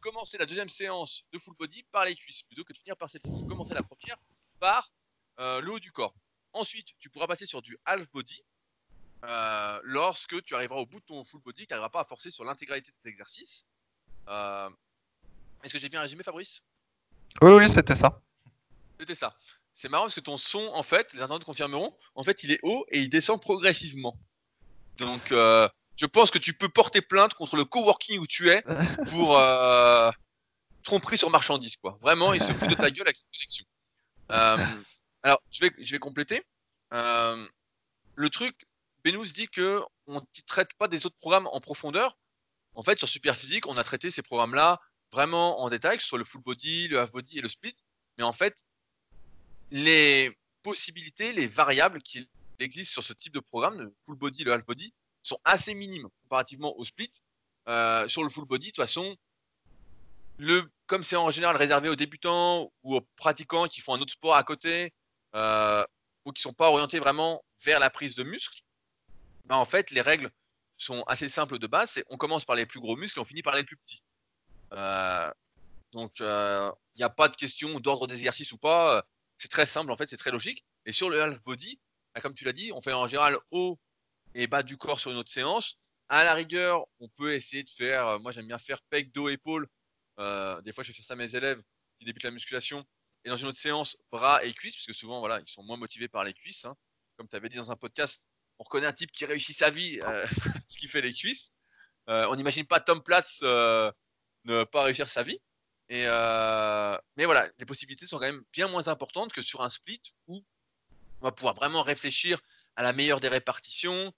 commencer la deuxième séance de full body par les cuisses plutôt que de finir par celle-ci. Commencer la première par euh, le haut du corps. Ensuite, tu pourras passer sur du half body euh, lorsque tu arriveras au bout de ton full body, tu n'arriveras pas à forcer sur l'intégralité de tes exercices. Euh, est-ce que j'ai bien résumé, Fabrice? Oui, oui, c'était ça. C'était ça. C'est marrant parce que ton son, en fait, les internautes confirmeront, en fait, il est haut et il descend progressivement. Donc, euh, je pense que tu peux porter plainte contre le coworking où tu es pour euh, tromperie sur marchandises, quoi. Vraiment, il se fout de ta gueule avec cette connexion. Euh, alors, je vais, compléter. Euh, le truc, Benous dit que on ne traite pas des autres programmes en profondeur. En fait, sur Superphysique, on a traité ces programmes-là vraiment en détail, que ce soit le full body, le half body et le split. Mais en fait, les possibilités, les variables qui existent sur ce type de programme, le full body, le half body, sont assez minimes comparativement au split. Euh, sur le full body, de toute façon, le, comme c'est en général réservé aux débutants ou aux pratiquants qui font un autre sport à côté, euh, ou qui sont pas orientés vraiment vers la prise de muscle, bah, en fait, les règles sont assez simples de base. On commence par les plus gros muscles et on finit par les plus petits. Euh, donc, il n'y a pas de question d'ordre d'exercice ou pas. C'est très simple, en fait, c'est très logique. Et sur le half body, bah, comme tu l'as dit, on fait en général haut et bas du corps sur une autre séance. À la rigueur, on peut essayer de faire, euh, moi j'aime bien faire pec, dos, épaule. Euh, des fois, je fais ça à mes élèves qui débutent la musculation. Et dans une autre séance, bras et cuisses, parce que souvent, voilà, ils sont moins motivés par les cuisses. Hein. Comme tu avais dit dans un podcast, on reconnaît un type qui réussit sa vie, euh, ce qui fait les cuisses. on n'imagine pas Tom Platz ne pas réussir sa vie. Et mais voilà, les possibilités sont quand même bien moins importantes que sur un split où on va pouvoir vraiment réfléchir à la meilleure des répartitions,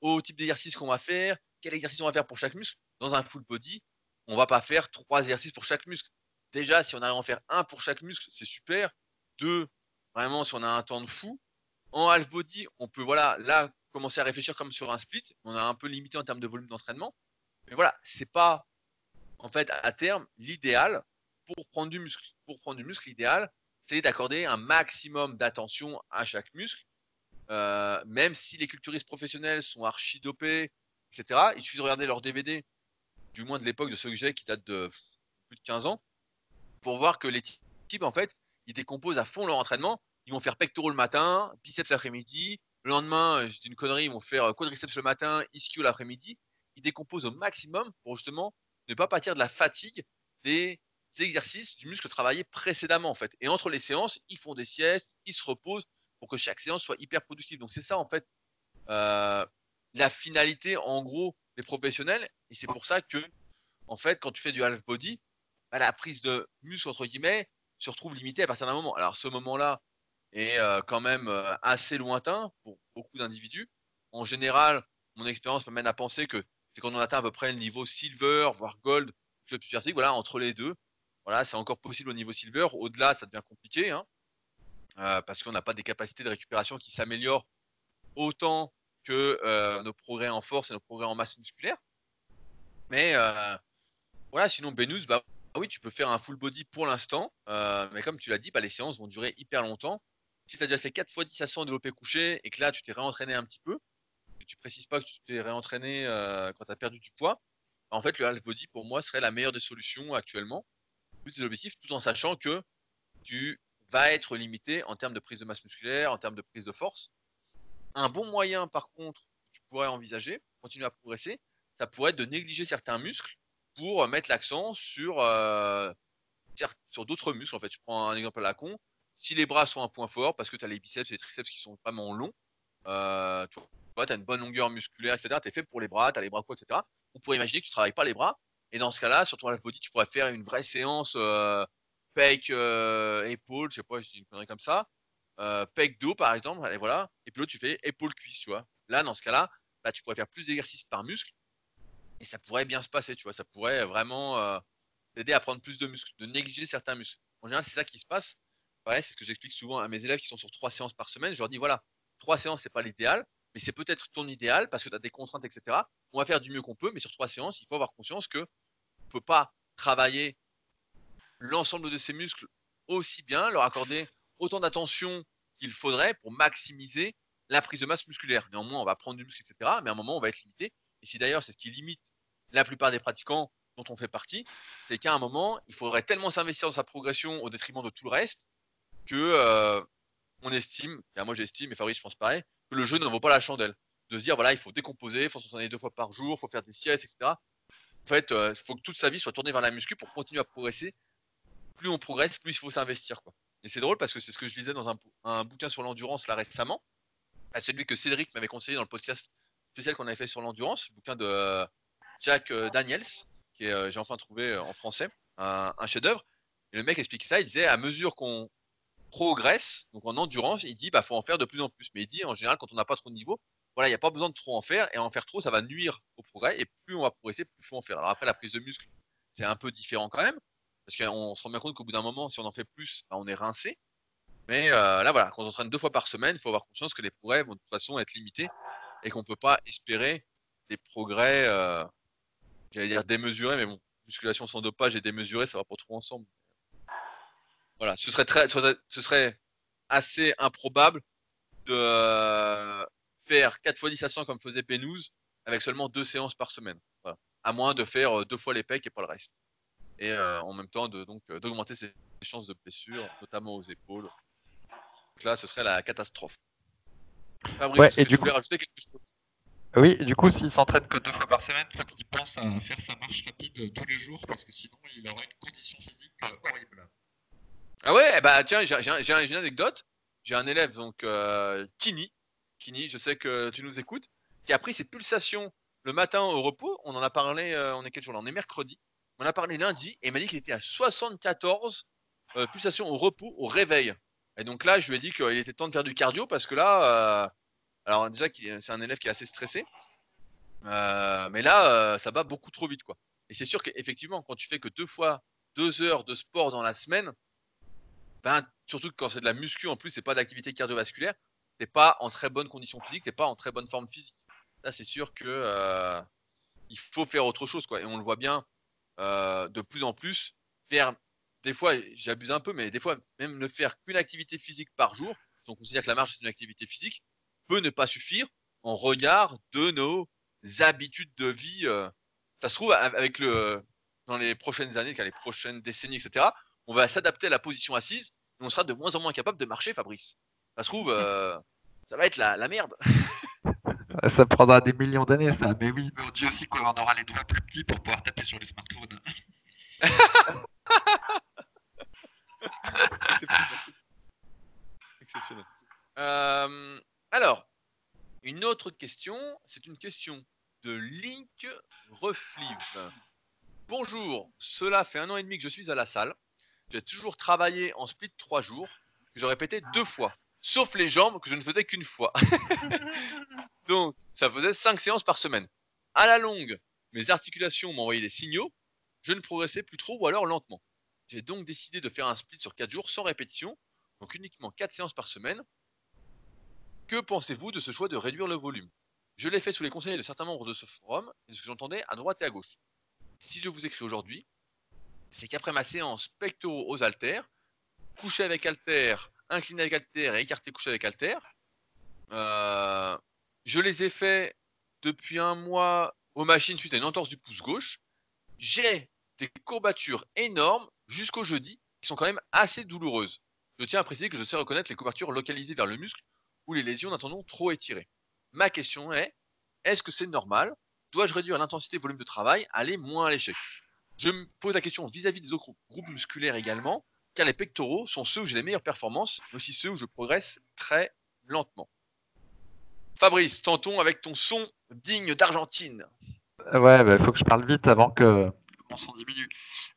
au type d'exercice qu'on va faire, quel exercice on va faire pour chaque muscle. Dans un full body, on va pas faire trois exercices pour chaque muscle. Déjà, si on arrive à en faire un pour chaque muscle, c'est super. Deux, vraiment, si on a un temps de fou. En half body, on peut voilà, là commencer à réfléchir comme sur un split. On a un peu limité en termes de volume d'entraînement. Mais voilà, c'est pas en fait à terme l'idéal pour prendre du muscle. Pour prendre du muscle, l'idéal, c'est d'accorder un maximum d'attention à chaque muscle euh, même si les culturistes professionnels sont archi dopés, etc., il suffit de regarder leurs DVD, du moins de l'époque de ceux que j'ai qui datent de plus de 15 ans, pour voir que les types, en fait, ils décomposent à fond leur entraînement. Ils vont faire pectoraux le matin, biceps l'après-midi. Le lendemain, c'est une connerie, ils vont faire quadriceps le matin, ischio l'après-midi. Ils décomposent au maximum pour justement ne pas pâtir de la fatigue des exercices du muscle travaillé précédemment en fait. Et entre les séances, ils font des siestes, ils se reposent pour que chaque séance soit hyper productive. Donc c'est ça en fait euh, la finalité en gros des professionnels. Et c'est pour ça que en fait quand tu fais du half body, bah, la prise de muscle entre guillemets se retrouve limitée à partir d'un moment. Alors ce moment-là est euh, quand même euh, assez lointain pour beaucoup d'individus. En général, mon expérience me mène à penser que c'est quand on atteint à peu près le niveau silver, voire gold, voilà, entre les deux. Voilà, c'est encore possible au niveau silver. Au-delà, ça devient compliqué. Hein. Euh, parce qu'on n'a pas des capacités de récupération qui s'améliorent autant que euh, nos progrès en force et nos progrès en masse musculaire. Mais euh, voilà, sinon Benus, bah oui, tu peux faire un full body pour l'instant, mais comme tu l'as dit, bah, les séances vont durer hyper longtemps. Si tu as déjà fait 4 fois 10 à 100 développé couché et que là tu t'es réentraîné un petit peu, et tu précises pas que tu t'es réentraîné quand tu as perdu du poids, en fait le half body pour moi serait la meilleure des solutions actuellement, plus des objectifs, tout en sachant que tu va être limité en termes de prise de masse musculaire, en termes de prise de force. Un bon moyen, par contre, que tu pourrais envisager, continuer à progresser, ça pourrait être de négliger certains muscles pour mettre l'accent sur, euh, sur d'autres muscles. En fait, je prends un exemple à la con. Si les bras sont un point fort, parce que tu as les biceps et les triceps qui sont vraiment longs, euh, tu as une bonne longueur musculaire, etc. Tu es fait pour les bras, tu as les bras quoi, etc. On pourrait imaginer que tu ne travailles pas les bras. Et dans ce cas-là, sur ton half body, tu pourrais faire une vraie séance euh, pec euh, épaule, je sais pas, une connerie comme ça. Euh, pec dos par exemple, allez voilà. Et puis l'autre tu fais épaule cuisse, tu vois. Là dans ce cas-là, bah, tu pourrais faire plus d'exercices par muscle et ça pourrait bien se passer, tu vois. Ça pourrait vraiment euh, t'aider à prendre plus de muscles, de négliger certains muscles. En général, c'est ça qui se passe. Ouais, c'est ce que j'explique souvent à mes élèves qui sont sur trois séances par semaine. Je leur dis voilà, trois séances c'est pas l'idéal, mais c'est peut-être ton idéal parce que tu as des contraintes, etc. On va faire du mieux qu'on peut, mais sur trois séances, il faut avoir conscience que on peut pas travailler l'ensemble de ses muscles aussi bien, leur accorder autant d'attention qu'il faudrait pour maximiser la prise de masse musculaire. Néanmoins, on va prendre du muscle, etc. Mais à un moment, on va être limité. Et si d'ailleurs, c'est ce qui limite la plupart des pratiquants dont on fait partie, c'est qu'à un moment, il faudrait tellement s'investir dans sa progression au détriment de tout le reste que euh, on estime, et moi j'estime, et Fabrice je pense pareil, que le jeu ne vaut pas la chandelle. De se dire, voilà, il faut décomposer, il faut s'entraîner deux fois par jour, il faut faire des siestes, etc. En fait, il euh, faut que toute sa vie soit tournée vers la muscu pour continuer à progresser plus on progresse, plus il faut s'investir. Quoi. Et c'est drôle parce que c'est ce que je lisais dans un, bouquin sur l'endurance là récemment. À celui que Cédric m'avait conseillé dans le podcast spécial qu'on avait fait sur l'endurance, le bouquin de euh, Jack euh, Daniels, qui est, euh, j'ai enfin trouvé en français, un, chef-d'œuvre. Et le mec explique ça, il disait à mesure qu'on progresse, donc en endurance, il dit bah faut en faire de plus en plus. Mais il dit en général quand on n'a pas trop de niveau, voilà, il n'y a pas besoin de trop en faire, et en faire trop, ça va nuire au progrès, et plus on va progresser, plus il faut en faire. Alors après, la prise de muscle, c'est un peu différent quand même, parce qu'on se rend bien compte qu'au bout d'un moment, si on en fait plus, bah, on est rincé. Mais euh, là, voilà, quand on s'entraîne deux fois par semaine, il faut avoir conscience que les progrès vont de toute façon être limités et qu'on ne peut pas espérer des progrès, euh, j'allais dire démesurés, mais bon, musculation sans dopage et démesuré, ça va pas trop ensemble. Voilà, ce serait très, ce serait assez improbable de euh, faire 4 fois 10 à 100 comme faisait Penous avec seulement deux séances par semaine. À moins de faire deux fois les pecs et pas le reste. Et euh, en même temps de, donc d'augmenter ses chances de blessure, notamment aux épaules. Donc là, ce serait la catastrophe. Fabrice, ouais, et du coup... rajouter quelque chose? Oui, du coup, s'il s'entraîne que deux fois par semaine, il faut qu'il pense à faire sa marche rapide tous les jours parce que sinon, il aura une condition physique horrible. Ah ouais, bah tiens, j'ai une anecdote. J'ai un élève, donc euh, Kini. Kini, je sais que tu nous écoutes, qui a pris ses pulsations le matin au repos. On en a parlé, euh, on est quel jour là? On est mercredi. On a parlé lundi et il m'a dit qu'il était à 74 euh, pulsations au repos, au réveil. Et donc là, je lui ai dit qu'il était temps de faire du cardio parce que là, alors déjà, c'est un élève qui est assez stressé. mais là, ça bat beaucoup trop vite. Et c'est sûr qu'effectivement, quand tu fais que deux fois deux heures de sport dans la semaine, ben, surtout quand c'est de la muscu en plus, c'est pas d'activité cardiovasculaire, t'es pas en très bonne condition physique, t'es pas en très bonne forme physique. Là, c'est sûr que euh, il faut faire autre chose, quoi. Et on le voit bien euh, de plus en plus. Faire des fois, j'abuse un peu, mais des fois même ne faire qu'une activité physique par jour, si on considère que la marche est une activité physique, peut ne pas suffire en regard de nos habitudes de vie. Euh. Ça se trouve avec le dans les prochaines années, les prochaines décennies, etc on va s'adapter à la position assise et on sera de moins en moins capable de marcher, Fabrice. Ça se trouve, euh, ça va être la, merde. ça prendra des millions d'années, ça. Mais oui, mais on dit aussi qu'on aura les doigts plus petits pour pouvoir taper sur les smartphones. Exceptionnel. Euh, alors, une autre question, c'est une question de Link Reflive. Bonjour, cela fait un an et demi que je suis à la salle. J'ai toujours travaillé en split trois jours, que j'ai répété deux fois. Sauf les jambes, que je ne faisais qu'une fois. Donc, ça faisait cinq séances par semaine. À la longue, mes articulations m'envoyaient des signaux. Je ne progressais plus trop ou alors lentement. J'ai donc décidé de faire un split sur quatre jours sans répétition, donc uniquement quatre séances par semaine. Que pensez-vous de ce choix de réduire le volume? Je l'ai fait sous les conseils de certains membres de ce forum et de ce que j'entendais à droite et à gauche. Si je vous écris aujourd'hui, c'est qu'après ma séance pectoraux aux haltères, couché avec haltères, incliné avec haltères et écarté couché avec haltères, euh, je les ai fait depuis un mois aux machines suite à une entorse du pouce gauche. J'ai des courbatures énormes jusqu'au jeudi qui sont quand même assez douloureuses. Je tiens à préciser que je sais reconnaître les courbatures localisées vers le muscle ou les lésions d'un tendon trop étiré. Ma question est, est-ce que c'est normal? Dois-je réduire l'intensité volume de travail, aller moins à l'échec je me pose la question vis-à-vis des autres groupes musculaires également, car les pectoraux sont ceux où j'ai les meilleures performances, mais aussi ceux où je progresse très lentement. Fabrice, tentons avec ton son digne d'Argentine. Ouais, il bah, faut que je parle vite avant que mon son diminue.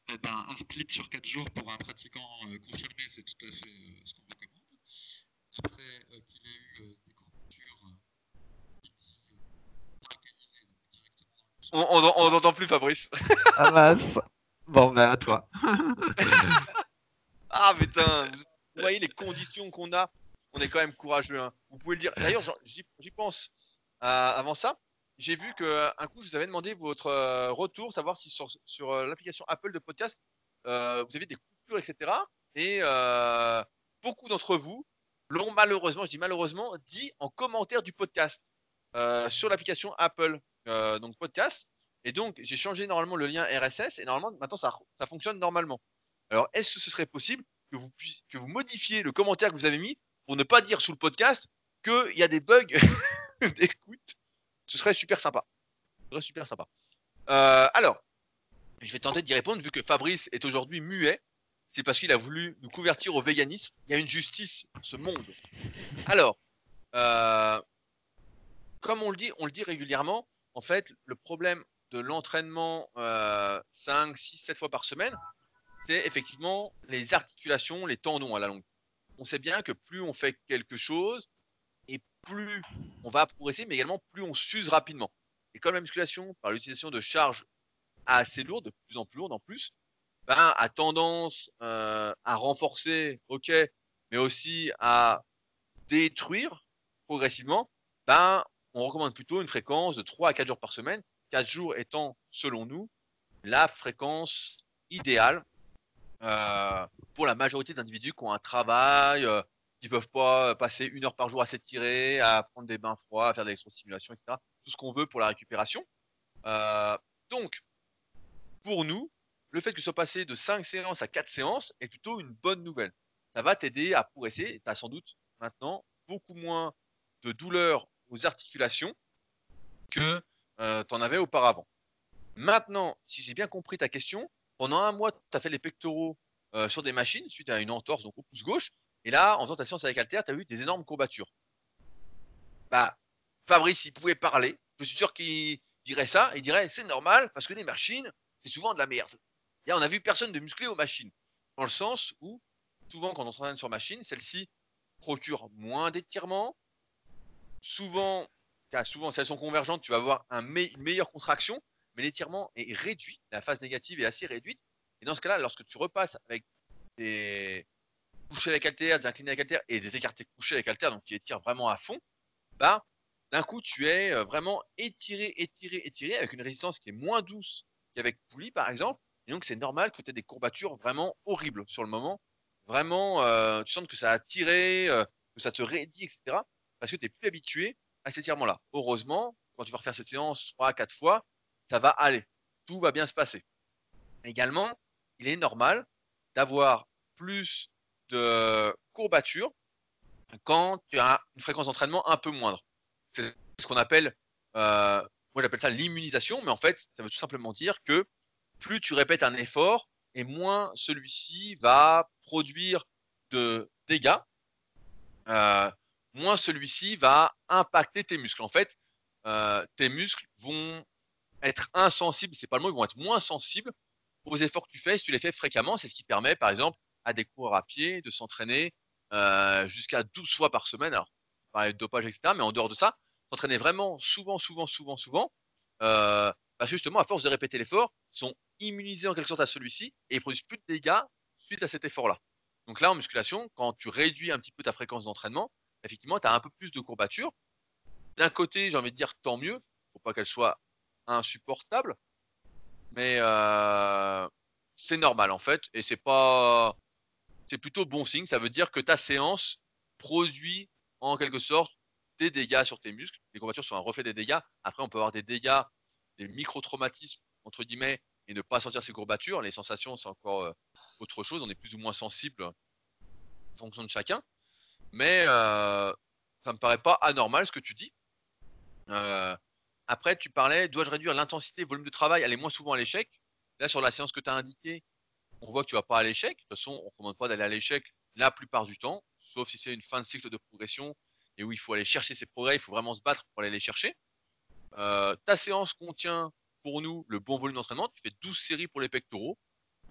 Eh ben, un split sur 4 jours pour un pratiquant euh, confirmé, c'est tout à fait euh, ce qu'on recommande. Après euh, qu'il ait eu des courbatures on n'entend plus, Fabrice. ah mince. Bon, ben à toi. ah putain, vous voyez les conditions qu'on a. On est quand même courageux. Hein. Vous pouvez le dire. D'ailleurs, j'y pense. Euh, avant ça, j'ai vu que un coup, je vous avais demandé votre euh, retour, savoir si sur, euh, l'application Apple de podcast, vous avez des coupures, etc. Et beaucoup d'entre vous l'ont malheureusement, je dis malheureusement, dit en commentaire du podcast sur l'application Apple. Euh, donc podcast. Et donc, j'ai changé normalement le lien RSS et normalement, maintenant, ça fonctionne normalement. Alors, est-ce que ce serait possible que vous, modifiez le commentaire que vous avez mis pour ne pas dire sous le podcast qu'il y a des bugs d'écoute? Ce serait super sympa. Ce super sympa. Euh, alors, je vais tenter d'y répondre vu que Fabrice est aujourd'hui muet. C'est parce qu'il a voulu nous convertir au véganisme. Il y a une justice dans ce monde. Alors, euh, comme on le dit, on le dit régulièrement, en fait, le problème de l'entraînement 5, 6, 7 fois par semaine, c'est effectivement les articulations, les tendons à la longue. On sait bien que plus on fait quelque chose, et plus on va progresser, mais également plus on s'use rapidement. Et comme la musculation, par l'utilisation de charges assez lourdes, de plus en plus lourdes en plus, ben, a tendance euh, à renforcer, ok, mais aussi à détruire progressivement, ben, on recommande plutôt une fréquence de 3 à 4 jours par semaine, 4 jours étant, selon nous, la fréquence idéale euh, pour la majorité d'individus qui ont un travail, euh, qui peuvent pas passer une heure par jour à s'étirer, à prendre des bains froids, à faire de l'électrostimulation, etc. Tout ce qu'on veut pour la récupération. Euh, donc, pour nous, le fait que ce soit passé de 5 séances à 4 séances est plutôt une bonne nouvelle. Ça va t'aider à progresser. Tu as sans doute maintenant beaucoup moins de douleurs aux articulations que euh, tu en avais auparavant. Maintenant, si j'ai bien compris ta question, pendant un mois, tu as fait les pectoraux euh, sur des machines suite à une entorse donc au pouce gauche. Et là, en faisant ta séance avec Alter, tu as eu des énormes courbatures. Bah, Fabrice, il pouvait parler. Je suis sûr qu'il dirait ça. Il dirait c'est normal parce que les machines, c'est souvent de la merde. Et on a vu personne de musclé aux machines. Dans le sens où, souvent, quand on s'entraîne sur machine, celle-ci procure moins d'étirements. Souvent, souvent, si elles sont convergentes, tu vas avoir un une meilleure contraction, mais l'étirement est réduit. La phase négative est assez réduite. Et dans ce cas-là, lorsque tu repasses avec des couchés avec haltères, des inclinés avec haltères et des écartés couchés avec haltères, donc qui étirent vraiment à fond, bah, d'un coup, tu es euh, vraiment étiré, étiré, étiré, avec une résistance qui est moins douce qu'avec poulie, par exemple. Et donc, c'est normal que tu aies des courbatures vraiment horribles sur le moment. Vraiment, euh, tu sens que ça a tiré, euh, que ça te raidit, etc. Parce que tu n'es plus habitué à ces étirements-là. Heureusement, quand tu vas refaire cette séance 3 à 4 fois, ça va aller. Tout va bien se passer. Également, il est normal d'avoir plus de courbatures quand tu as une fréquence d'entraînement un peu moindre. C'est ce qu'on appelle, euh, moi j'appelle ça l'immunisation, mais en fait, ça veut tout simplement dire que plus tu répètes un effort, et moins celui-ci va produire de dégâts, euh, moins celui-ci va impacter tes muscles. En fait, euh, tes muscles vont être insensibles, c'est pas le mot, ils vont être moins sensibles aux efforts que tu fais si tu les fais fréquemment. C'est ce qui permet, par exemple, à des coureurs à pied de s'entraîner euh, jusqu'à 12 fois par semaine. Alors, parler de dopage, etc. Mais en dehors de ça, s'entraîner vraiment souvent, souvent, souvent, souvent. Euh, que justement, à force de répéter l'effort, sont immunisés en quelque sorte à celui-ci et ils produisent plus de dégâts suite à cet effort-là. Donc là, en musculation, quand tu réduis un petit peu ta fréquence d'entraînement, effectivement, tu as un peu plus de courbatures. D'un côté, j'ai envie de dire tant mieux, faut pas qu'elle soit insupportable, mais euh, c'est normal en fait, et c'est pas, c'est plutôt bon signe. Ça veut dire que ta séance produit en quelque sorte des dégâts sur tes muscles. Les courbatures sont un reflet des dégâts. Après, on peut avoir des dégâts, des micro-traumatismes entre guillemets, et ne pas sentir ces courbatures. Les sensations, c'est encore euh, autre chose. On est plus ou moins sensible en fonction de chacun. Mais euh, ça me paraît pas anormal ce que tu dis. Après, tu parlais, dois-je réduire l'intensité, le volume de travail, aller moins souvent à l'échec? Là, sur la séance que tu as indiquée, on voit que tu vas pas à l'échec. De toute façon, on ne recommande pas d'aller à l'échec la plupart du temps, sauf si c'est une fin de cycle de progression et où il faut aller chercher ses progrès, il faut vraiment se battre pour aller les chercher. Euh, ta séance contient pour nous le bon volume d'entraînement. Tu fais 12 séries pour les pectoraux.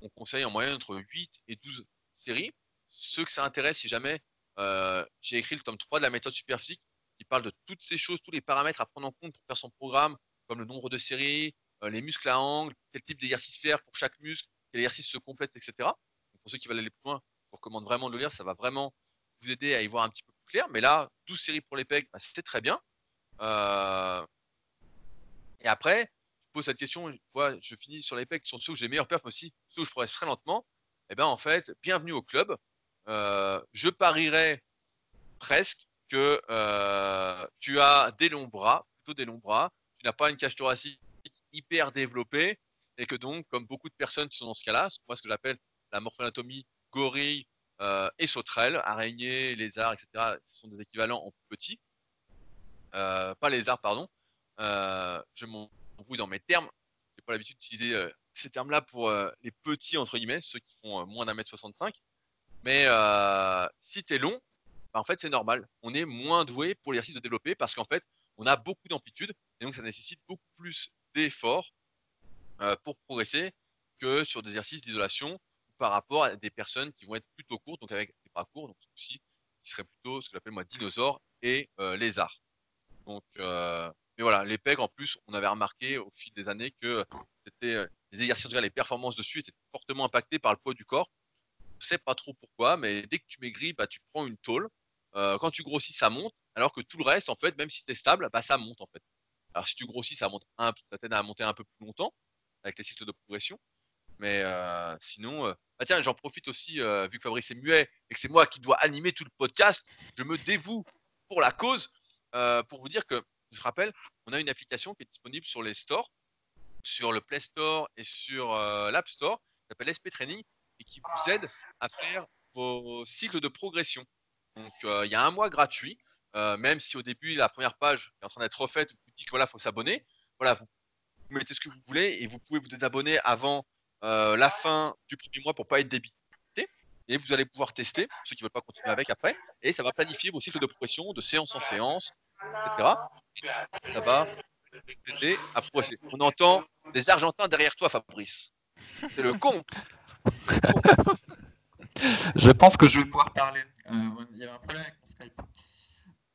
On conseille en moyenne entre 8 et 12 séries. Ceux que ça intéresse, si jamais, euh, j'ai écrit le tome 3 de la méthode superphysique qui parle de toutes ces choses, tous les paramètres à prendre en compte pour faire son programme, comme le nombre de séries, euh, les muscles à angle, quel type d'exercice faire pour chaque muscle, quel exercice se complète, etc. pour ceux qui veulent aller plus loin, je vous recommande vraiment de le lire, ça va vraiment vous aider à y voir un petit peu plus clair. Mais là, 12 séries pour les pecs, bah, c'était très bien. Euh, et après, je pose cette question, je finis sur les pecs, qui sont ceux où j'ai meilleur perf, mais aussi ceux où je progresse très lentement. Et eh bien en fait, bienvenue au club. Euh, je parierais presque que euh, tu as des longs bras, plutôt des longs bras, tu n'as pas une cage thoracique hyper développée, et que donc, comme beaucoup de personnes qui sont dans ce cas-là, moi ce que j'appelle la morphonatomie gorille euh, et sauterelle, araignée, lézard, etc., ce sont des équivalents en petit, euh, pas lézard, pardon, je m'embrouille dans mes termes, j'ai pas l'habitude d'utiliser ces termes-là pour les petits, entre guillemets, ceux qui font moins d'un mètre 65, mais si tu es long, bah, en fait, c'est normal. On est moins doué pour l'exercice de développer parce qu'en fait, on a beaucoup d'amplitude et donc ça nécessite beaucoup plus d'efforts euh, pour progresser que sur des exercices d'isolation par rapport à des personnes qui vont être plutôt courtes, donc avec des bras courts, donc aussi qui seraient plutôt ce que j'appelle moi dinosaures et euh, lézards. Donc, euh, mais voilà, les pegs en plus, on avait remarqué au fil des années que c'était les exercices, les performances dessus étaient fortement impactées par le poids du corps. Je sais pas trop pourquoi, mais dès que tu maigris, bah, tu prends une tôle quand tu grossis, ça monte, alors que tout le reste, en fait, même si c'était stable, bah, ça monte en fait. Alors si tu grossis, ça monte un, ça t'aide à monter un peu plus longtemps. avec les cycles de progression. Mais sinon, euh, ah tiens, j'en profite aussi, vu que Fabrice est muet et que c'est moi qui dois animer tout le podcast, je me dévoue pour la cause pour vous dire que, je rappelle, on a une application qui est disponible sur les stores, sur le Play Store et sur l'App Store, qui s'appelle SP Training et qui vous aide à faire vos cycles de progression. Donc, il y a un mois gratuit, même si au début, la première page est en train d'être refaite, vous dites que voilà, faut s'abonner. Voilà, vous mettez ce que vous voulez et vous pouvez vous désabonner avant euh, la fin du premier mois pour pas être débité. Et vous allez pouvoir tester, ceux qui ne veulent pas continuer avec après, et ça va planifier vos cycles de progression de séance en séance, etc. Ça va aider à progresser. On entend des Argentins derrière toi, Fabrice. C'est le con. Je pense que je vais pouvoir parler. Euh, il y a un problème avec mon Skype.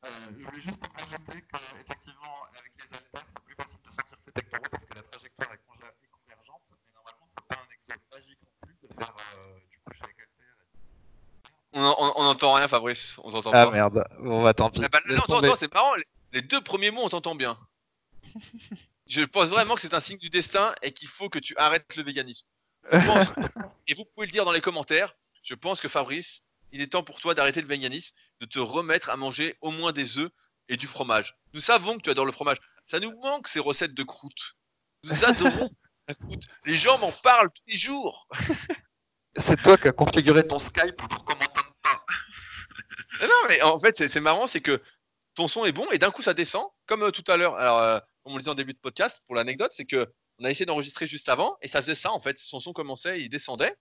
Euh, je voulais juste ajouter qu'effectivement, avec les haltères, c'est plus facile de sortir ses pectoraux parce que la trajectoire est on n'entend rien, Fabrice. On t'entend ah merde, on va tant pis. Ah bah, c'est marrant. Les deux premiers mots, on t'entend bien. Je pense vraiment que c'est un signe du destin et qu'il faut que tu arrêtes le véganisme. et vous pouvez le dire dans les commentaires. Je pense que Fabrice, il est temps pour toi d'arrêter le véganisme, de te remettre à manger au moins des œufs et du fromage. Nous savons que tu adores le fromage. Ça nous manque ces recettes de croûte. Nous adorons les gens m'en parlent tous les jours. c'est toi qui as configuré ton Skype pour qu'on m'entende pas. non, mais en fait, c'est marrant, c'est que ton son est bon et d'un coup ça descend, comme euh, tout à l'heure. Alors, euh, comme on le disait en début de podcast, pour l'anecdote, c'est que on a essayé d'enregistrer juste avant et ça faisait ça en fait. Son son commençait, il descendait.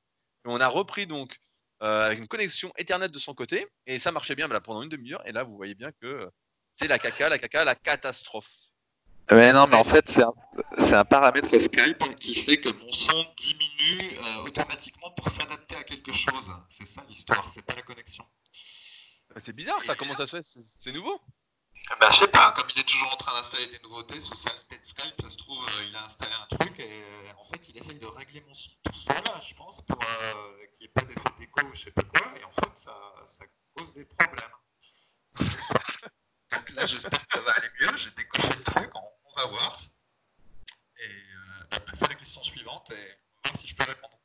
Et on a repris donc avec une connexion Ethernet de son côté et ça marchait bien pendant une demi-heure. Et là, vous voyez bien que c'est la caca, la caca, la catastrophe. Mais non, mais en fait, c'est un, un, paramètre Skype qui fait que mon son diminue euh, automatiquement pour s'adapter à quelque chose. C'est ça l'histoire, c'est pas la connexion. C'est bizarre ça, comment ça se fait C'est nouveau bah, je sais pas, comme il est toujours en train d'installer des nouveautés, ce saleté de Skype, ça se trouve, euh, il a installé un truc et euh, en fait, il essaye de régler mon son tout seul, je pense, pour qu'il n'y ait pas d'effet d'écho ou je sais pas quoi, et en fait, ça, ça cause des problèmes. Donc là, j'espère que ça va aller mieux, j'ai décoché le truc, on va voir. Et euh, bah, passer à la question suivante et voir si je peux répondre.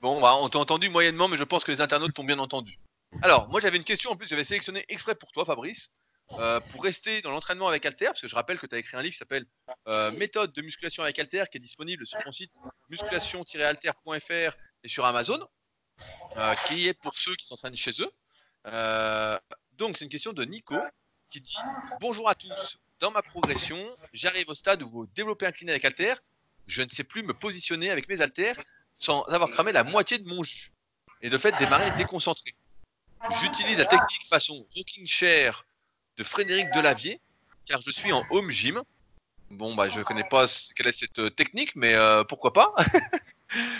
Bon, bah, on t'a entendu moyennement, mais je pense que les internautes t'ont bien entendu. Alors, moi j'avais une question en plus, j'avais sélectionné exprès pour toi, Fabrice, euh, pour rester dans l'entraînement avec Alter, parce que je rappelle que tu as écrit un livre qui s'appelle euh, Méthode de musculation avec Alter, qui est disponible sur ton site musculation-alter.fr et sur Amazon, euh, qui est pour ceux qui s'entraînent chez eux. donc, c'est une question de Nico qui dit Bonjour à tous, dans ma progression, j'arrive au stade où vous développez incliné avec halter, je ne sais plus me positionner avec mes haltères sans avoir cramé la moitié de mon jus. Et de fait, démarrer déconcentré. J'utilise la technique façon rocking chair de Frédéric Delavier, car je suis en home gym. Bon, bah, je connais pas quelle est cette euh, technique, mais euh, pourquoi pas?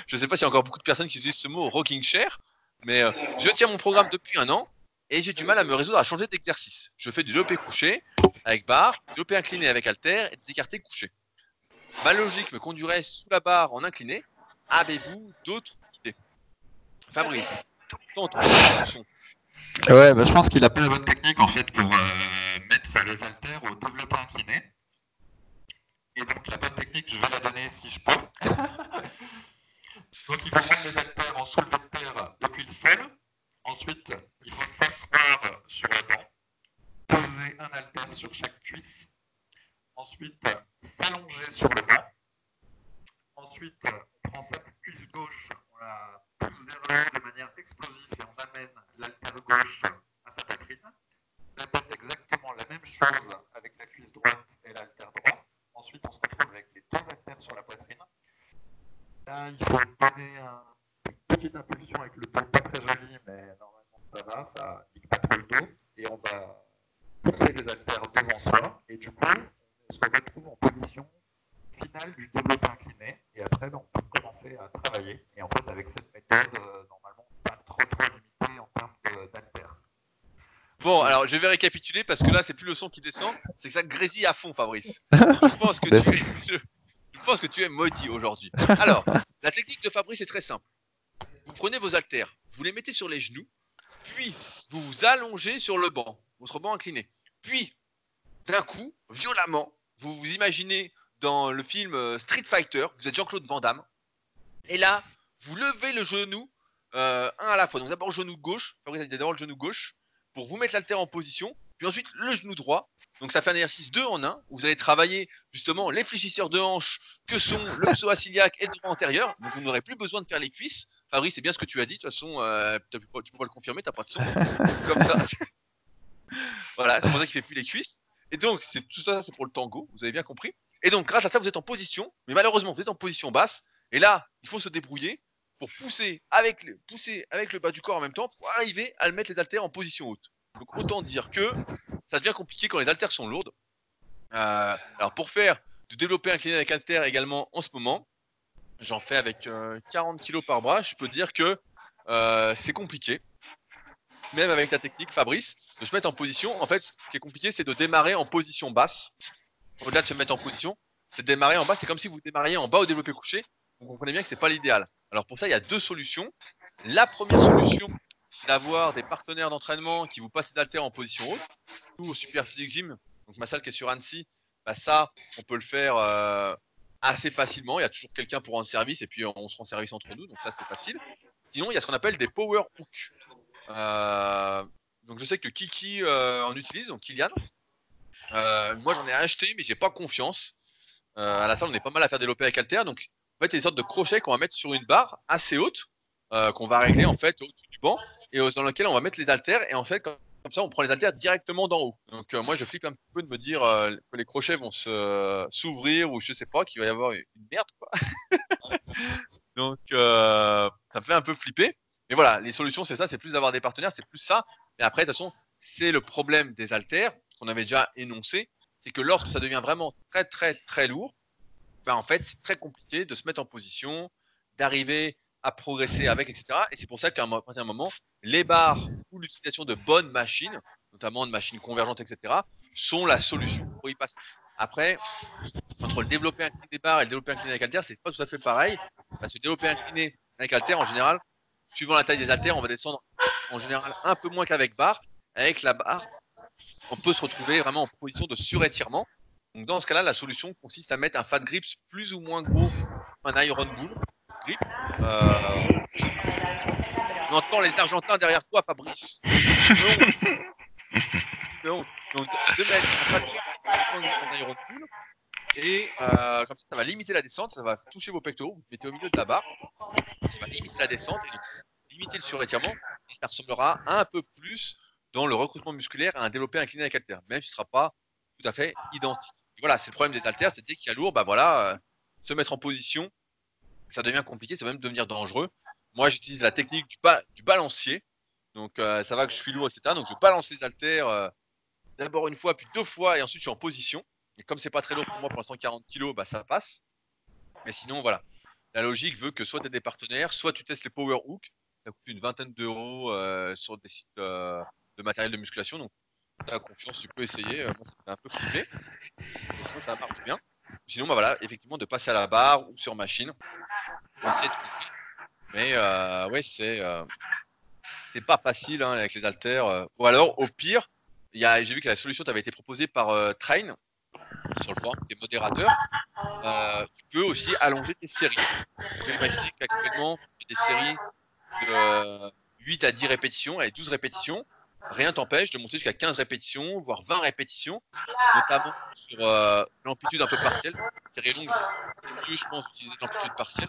Je ne sais pas s'il y a encore beaucoup de personnes qui utilisent ce mot rocking chair, mais euh, je tiens mon programme depuis un an et j'ai du mal à me résoudre à changer d'exercice. Je fais du développé couché avec barre, du développé incliné avec halter et des écartés couchés. Ma logique me conduirait sous la barre en incliné. Avez-vous d'autres idées? Fabrice, tente. Ouais, bah, je pense qu'il a pas la bonne technique en fait pour euh, mettre les haltères au développé incliné. Et donc la bonne technique, je vais la donner si je peux. donc il faut mettre les haltères en soulevé de terre depuis le sol Ensuite, il faut s'asseoir sur le banc, poser un haltère sur chaque cuisse. Ensuite, s'allonger sur le banc. Ensuite, on prend sa cuisse gauche, on la haut de manière explosive et on amène l'haltère gauche à sa poitrine. On répète exactement la même chose avec la cuisse droite et l'haltère droite. Ensuite, on se retrouve avec les deux haltères sur la poitrine. Là, il faut donner un petite impulsion avec le dos, pas très joli, mais normalement ça va, ça nique pas trop le dos. Et on va pousser les haltères devant soi. Et du coup, on se retrouve en position finale du développé incliné. Et après, ben, on peut à travailler. Et en fait, avec cette méthode, euh, normalement, pas trop trop limité en termes d'haltères. Bon, alors je vais récapituler parce que là, c'est plus le son qui descend, c'est que ça grésille à fond, Fabrice. Je pense que tu es, je pense que tu es maudit aujourd'hui. Alors, la technique de Fabrice est très simple vous prenez vos haltères, vous les mettez sur les genoux, puis vous vous allongez sur le banc, votre banc incliné. Puis, d'un coup, violemment, vous vous imaginez dans le film euh, Street Fighter, vous êtes Jean-Claude Van Damme, et là, vous levez le genou, euh, un à la fois. Donc d'abord le genou gauche, Fabrice d'abord le genou gauche, pour vous mettre l'altère en position, puis ensuite le genou droit. Donc ça fait un exercice 2 en 1, où vous allez travailler justement les fléchisseurs de hanches que sont le psoas-iliaque et le droit antérieur. Donc vous n'aurez plus besoin de faire les cuisses. Fabrice, c'est bien ce que tu as dit, de toute façon, euh, tu, peux, pas le confirmer, t'as pas de son. Comme ça. voilà, c'est pour ça qu'il fait plus les cuisses. Et donc, c'est tout ça, c'est pour le tango, vous avez bien compris. Et donc, grâce à ça, vous êtes en position, mais malheureusement, vous êtes en position basse. Et là, il faut se débrouiller pour pousser avec, le, pousser avec le bas du corps en même temps pour arriver à le mettre les haltères en position haute. Donc, autant dire que ça devient compliqué quand les haltères sont lourdes. Euh, alors, pour faire du développé incliné avec haltères également en ce moment, j'en fais avec 40 euh, kg par bras. Je peux dire que euh, c'est compliqué. Même avec la technique Fabrice, de se mettre en position. En fait, ce qui est compliqué, c'est de démarrer en position basse. Au-delà de se mettre en position, c'est de démarrer en bas. C'est comme si vous démarriez en bas au développé couché. Vous comprenez bien que c'est pas l'idéal. Alors pour ça, il y a deux solutions. La première solution, c'est d'avoir des partenaires d'entraînement qui vous passent d'alter en position haute. Nous, au Super Physique Gym, donc ma salle qui est sur Annecy, bah ça, on peut le faire euh, assez facilement. Il y a toujours quelqu'un pour rendre service et puis on se rend service entre nous, donc ça c'est facile. Sinon, il y a ce qu'on appelle des power hooks. Euh, donc je sais que Kiki euh, en utilise, donc Kylian. Moi j'en ai acheté, mais j'ai pas confiance. à la salle, on est pas mal à faire développer avec Alter. Donc en fait, a des sortes de crochets qu'on va mettre sur une barre assez haute, qu'on va régler en fait au-dessus du banc, et dans lequel on va mettre les haltères. Et en fait, comme, ça, on prend les haltères directement d'en haut. Donc moi, je flippe un petit peu de me dire que les crochets vont s'ouvrir ou je sais pas, qu'il va y avoir une merde. Quoi. donc ça me fait un peu flipper. Mais voilà, les solutions, c'est ça, c'est plus d'avoir des partenaires, c'est plus ça. Et après, de toute façon, c'est le problème des haltères, qu'on avait déjà énoncé, c'est que lorsque ça devient vraiment très, très, très lourd, ben en fait, c'est très compliqué de se mettre en position, d'arriver à progresser avec, etc. Et c'est pour ça qu'à un certain moment, les barres ou l'utilisation de bonnes machines, notamment de machines convergentes, etc., sont la solution pour y passer. Après, entre le développé incliné des barres et le développé incliné avec haltères, c'est pas tout à fait pareil. Parce que le développé incliné avec haltères, en général, suivant la taille des haltères, on va descendre en général un peu moins qu'avec barre. Avec la barre, on peut se retrouver vraiment en position de surétirement. Donc dans ce cas-là, la solution consiste à mettre un fat grips plus ou moins gros, un iron bull grip. Euh, on entend les Argentins derrière toi, Fabrice. Donc, de mettre un iron bull. Et euh, comme ça, ça va limiter la descente, ça va toucher vos pectoraux, vous mettez au milieu de la barre, ça va limiter la descente et limiter le surétirement, et ça ressemblera un peu plus dans le recrutement musculaire à un développé incliné avec haltère, même si ce ne sera pas tout à fait identique. Voilà, c'est le problème des haltères, c'est qu'il y a lourd, bah voilà, euh, se mettre en position, ça devient compliqué, ça va même devenir dangereux. Moi, j'utilise la technique du, balancier, donc euh, ça va que je suis lourd, etc. Donc je balance les haltères d'abord une fois, puis deux fois, et ensuite je suis en position. Et comme c'est pas très lourd pour moi pour l'instant 40 kg, bah ça passe. Mais sinon voilà. La logique veut que soit tu as des partenaires, soit tu testes les power hooks. Ça coûte une vingtaine d'euros euh, sur des sites euh, de matériel de musculation. Donc tu as confiance, tu peux essayer. Euh, moi ça fait un peu flipper. Et sinon ça marche bien. Sinon bah voilà, effectivement de passer à la barre ou sur machine. Mais ouais, c'est c'est pas facile hein, avec les haltères. Ou alors au pire, j'ai vu que la solution t'avait été proposée par Train, sur le forum, des modérateurs, euh, tu peux aussi allonger tes séries. Tu peux imaginer qu'actuellement, des séries de 8 à 10 répétitions, et 12 répétitions, rien t'empêche de monter jusqu'à 15 répétitions, voire 20 répétitions, notamment sur euh, l'amplitude un peu partielle. Série longue, plus je pense utiliser l'amplitude partielle.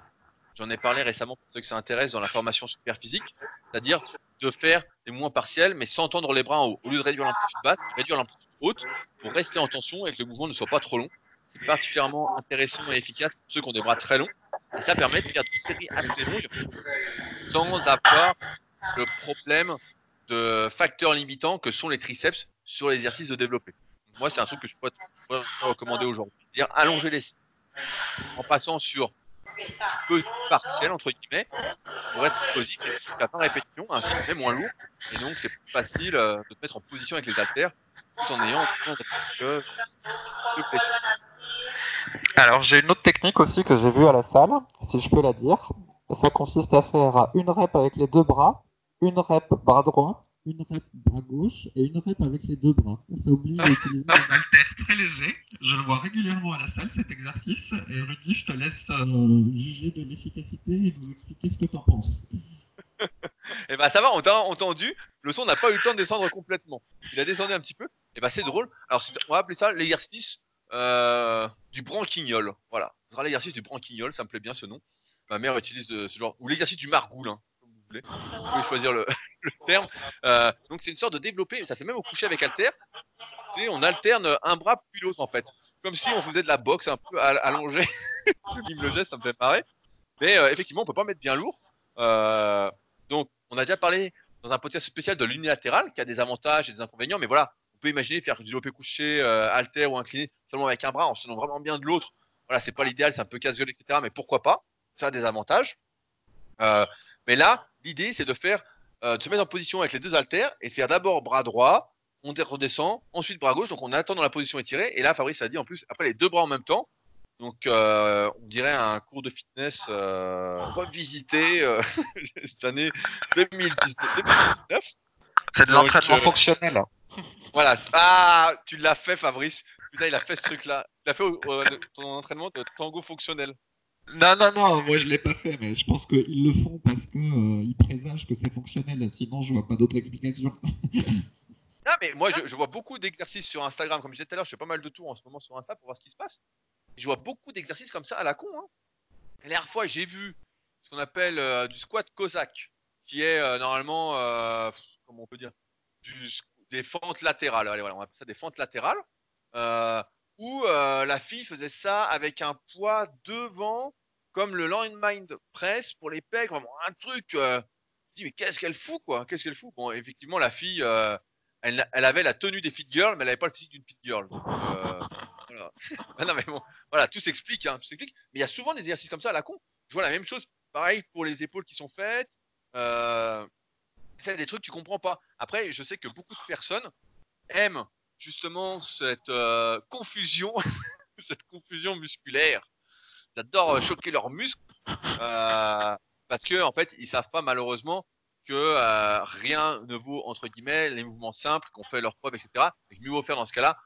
J'en ai parlé récemment pour ceux qui s'intéressent dans la formation super physique, c'est-à-dire de faire des mouvements partiels, mais sans tendre les bras en haut. Au lieu de réduire l'amplitude basse, réduire l'amplitude haute pour rester en tension et que le mouvement ne soit pas trop long. C'est particulièrement intéressant et efficace pour ceux qui ont des bras très longs. Et ça permet de faire des séries assez longues sans avoir le problème de facteurs limitants que sont les triceps sur l'exercice de développer. Moi, c'est un truc que je pourrais, recommander aujourd'hui. Allonger les en passant sur peu partiel entre guillemets pour être explosif jusqu'à fin répétition, ainsi que moins lourd. Et donc c'est plus facile euh, de te mettre en position avec les haltères tout en ayant de Alors j'ai une autre technique aussi que j'ai vue à la salle, si je peux la dire. Ça consiste à faire une rep avec les deux bras, une rep bras droit, une rep bras gauche et une rep avec les deux bras. Ça oblige à utiliser un haltère très léger. Je le vois régulièrement à la salle cet exercice. Et Rudy, je te laisse euh, juger de l'efficacité et nous expliquer ce que tu en penses. Et bah ça va, on t'a entendu. Le son n'a pas eu le temps de descendre complètement. Il a descendu un petit peu. Et bah c'est drôle. Alors on va appeler ça l'exercice euh, du branquignol. Voilà. Ce sera l'exercice du branquignol. Ça me plaît bien ce nom. Ma mère utilise ce genre. Ou l'exercice du margoulin. Vous pouvez choisir le, terme. Euh, donc c'est une sorte de développé. Ça fait même au coucher avec Alter. On alterne un bras puis l'autre en fait. Comme si on faisait de la boxe un peu all- allongé. Je mime le geste, ça me fait marrer. Mais euh, effectivement, on peut pas mettre bien lourd. Euh, donc, on a déjà parlé dans un podcast spécial de l'unilatéral qui a des avantages et des inconvénients, mais voilà, on peut imaginer faire du développé couché, halter ou incliné seulement avec un bras en se tenant vraiment bien de l'autre. Voilà, c'est pas l'idéal, c'est un peu casse-gueule, etc. Mais pourquoi pas? Ça a des avantages. Mais là, l'idée, c'est de faire, euh, de se mettre en position avec les deux haltères et de faire d'abord bras droit, on redescend, ensuite bras gauche. Donc, on attend dans la position étirée. Et là, Fabrice a dit en plus, après les deux bras en même temps. Donc, euh, on dirait un cours de fitness euh, revisité euh, cette année 2019. 2019. C'est de l'entraînement fonctionnel. Voilà. Ah, tu l'as fait, Fabrice. Putain, il a fait ce truc-là. Tu l'as fait ton entraînement de tango fonctionnel. Non, non, non, moi je l'ai pas fait, mais je pense qu'ils le font parce qu'ils présagent que c'est fonctionnel. Sinon, je vois pas d'autre explication. Ah, mais moi, je, je vois beaucoup d'exercices sur Instagram. Comme je disais tout à l'heure, je fais pas mal de tours en ce moment sur Insta pour voir ce qui se passe. Je vois beaucoup d'exercices comme ça à la con. Hein. La dernière fois, j'ai vu ce qu'on appelle euh, du squat cosaque, qui est euh, normalement, euh, comment on peut dire, du des fentes latérales. Allez, voilà, on appelle ça des fentes latérales. Euh, où euh, la fille faisait ça avec un poids devant, comme le line mind press pour les pecs. Vraiment un truc. euh, je dis, mais qu'est-ce qu'elle fout, quoi Qu'est-ce qu'elle fout? Bon, effectivement, la fille. euh, elle, avait la tenue des fit girls, mais elle n'avait pas le physique d'une fit girl. Euh, voilà. Non, mais bon, voilà, tout s'explique, hein, tout s'explique. Mais il y a souvent des exercices comme ça à la con. Je vois la même chose, pareil pour les épaules qui sont faites. Euh, c'est des trucs que tu comprends pas. Après, je sais que beaucoup de personnes aiment justement cette euh, confusion, cette confusion musculaire. Ils adorent euh, choquer leurs muscles euh, parce que en fait, ils savent pas malheureusement que euh, rien ne vaut entre guillemets les mouvements simples qu'on fait leur preuve, etc. Et que mieux vaut faire dans ce cas-là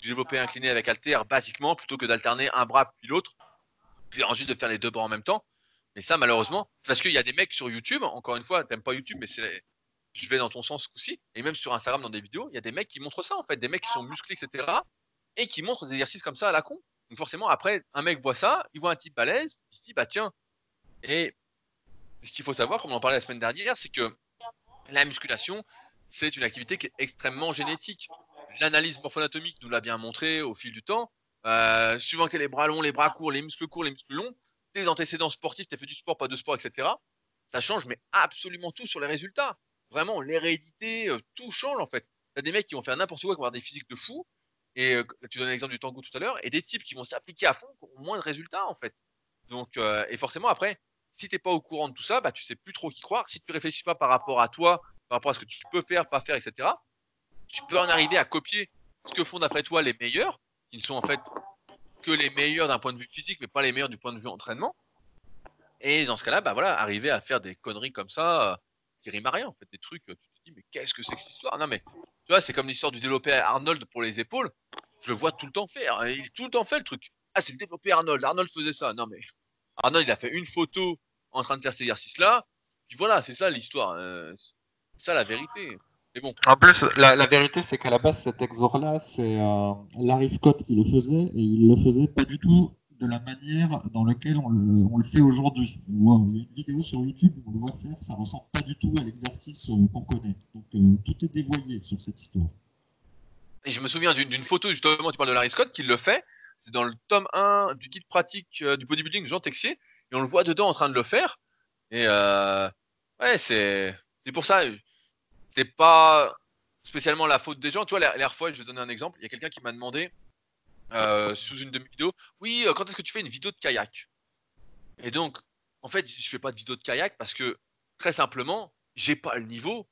du développé incliné avec halter basiquement plutôt que d'alterner un bras puis l'autre, puis ensuite de faire les deux bras en même temps. Mais ça, malheureusement, parce qu'il y a des mecs sur YouTube, encore une fois, t'aimes pas YouTube, mais c'est je vais dans ton sens coup-ci, et même sur Instagram dans des vidéos, il y a des mecs qui montrent ça en fait, des mecs qui sont musclés, etc. et qui montrent des exercices comme ça à la con. Donc forcément, après, un mec voit ça, il voit un type balèze, il se dit bah tiens. Et ce qu'il faut savoir, comme on en parlait la semaine dernière, c'est que la musculation, c'est une activité qui est extrêmement génétique. L'analyse morpho-anatomique nous l'a bien montré au fil du temps. Euh, suivant que tu les bras longs, les bras courts, les muscles courts, les muscles longs, tes antécédents sportifs, tu as fait du sport, pas de sport, etc. Ça change, mais absolument tout sur les résultats. Vraiment, l'hérédité, euh, tout change en fait. Tu as des mecs qui vont faire n'importe quoi, qui vont avoir des physiques de fou. Et euh, tu donnes l'exemple du tango tout à l'heure, et des types qui vont s'appliquer à fond, auront moins de résultats en fait. Donc, euh, et forcément, après, si t'es pas au courant de tout ça, bah, tu sais plus trop qui croire. Si tu réfléchis pas par rapport à toi, par rapport à ce que tu peux faire, pas faire, etc., tu peux en arriver à copier ce que font d'après toi les meilleurs, qui ne sont en fait que les meilleurs d'un point de vue physique, mais pas les meilleurs du point de vue entraînement. Et dans ce cas-là, bah voilà, arriver à faire des conneries comme ça, euh, qui riment à rien, en fait, des trucs, tu te dis, mais qu'est-ce que c'est que cette histoire? Non, mais tu vois, c'est comme l'histoire du développé Arnold pour les épaules. Je le vois tout le temps faire. hein, Il tout le temps fait le truc. Ah, c'est le développé Arnold. Arnold faisait ça. Non, mais Arnold, il a fait une photo en train de faire cet exercice-là. Puis voilà, c'est ça l'histoire. euh, c'est ça la vérité. Mais bon, En plus, la, la vérité, C'est qu'à la base, cet exor-là, c'est euh, Larry Scott qui le faisait, et il le faisait pas du tout de la manière dans laquelle on le, fait aujourd'hui. On voit- une vidéo sur YouTube où on le voit faire, ça ressemble pas du tout à l'exercice euh, qu'on connaît. Donc euh, tout est dévoyé sur cette histoire. Et je me souviens d'une photo, justement, tu parles de Larry Scott, qui le fait. C'est dans le tome 1 du guide pratique euh, du bodybuilding Jean Texier. Et on le voit dedans en train de le faire. Et ouais, c'est pour ça. C'est pas spécialement la faute des gens. Tu vois, la dernière fois, je vais donner un exemple. Il y a quelqu'un qui m'a demandé euh, sous une de mes Oui, euh, quand est-ce que tu fais une vidéo de kayak? Et donc, en fait, je fais pas de vidéo de kayak parce que, très simplement, j'ai pas le niveau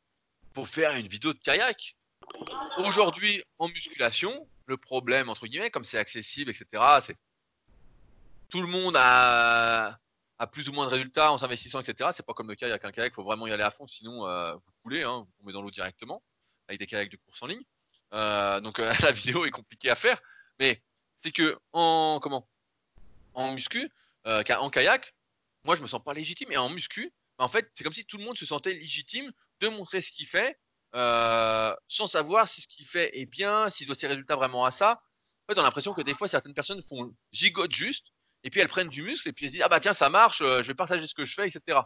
pour faire une vidéo de kayak. Aujourd'hui, en musculation, le problème, entre guillemets, comme c'est accessible, etc., c'est tout le monde a, plus ou moins de résultats en s'investissant, etc. C'est pas comme le kayak. Un kayak, il faut vraiment y aller à fond, sinon euh, vous coulez, hein, vous tombez dans l'eau directement, avec des kayaks de course en ligne. Donc la vidéo est compliquée à faire, mais c'est que en comment? En muscu, en kayak, moi je me sens pas légitime, et en muscu, en fait, c'est comme si tout le monde se sentait légitime de montrer ce qu'il fait, sans savoir si ce qu'il fait est bien, s'il doit ses résultats vraiment à ça. En fait, on a l'impression que des fois certaines personnes font gigote juste et puis elles prennent du muscle, et puis elles se disent, ah bah tiens, ça marche, euh, je vais partager ce que je fais, etc.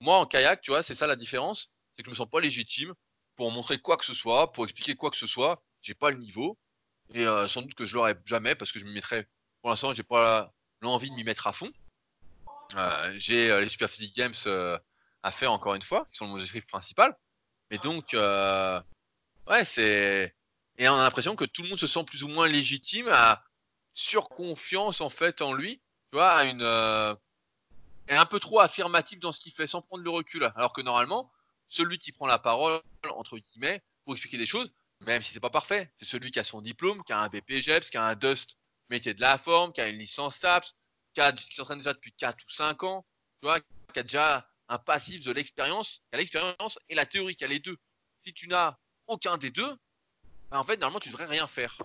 Moi, en kayak, tu vois, c'est ça la différence, c'est que je me sens pas légitime pour montrer quoi que ce soit, pour expliquer quoi que ce soit, j'ai pas le niveau, et euh, sans doute que je l'aurai jamais, parce que je me mettrai, pour l'instant, j'ai pas l'envie de m'y mettre à fond. Euh, j'ai les Super Physique Games à faire encore une fois, qui sont mon objectif principal. Mais donc, ouais, c'est. Et on a l'impression que tout le monde se sent plus ou moins légitime à, surconfiance en fait en lui, tu vois, une euh, est un peu trop affirmatif dans ce qu'il fait sans prendre le recul. Alors que normalement, celui qui prend la parole entre guillemets pour expliquer des choses, même si c'est pas parfait, c'est celui qui a son diplôme, qui a un BPGEPS, qui a un Dust métier de la forme, qui a une licence TAPS, qui, a, qui s'entraîne déjà depuis 4 ou 5 ans, tu vois, qui a déjà un passif de l'expérience, qui a l'expérience et la théorie, qui a les deux. Si tu n'as aucun des deux, ben, en fait, normalement, tu devrais rien faire.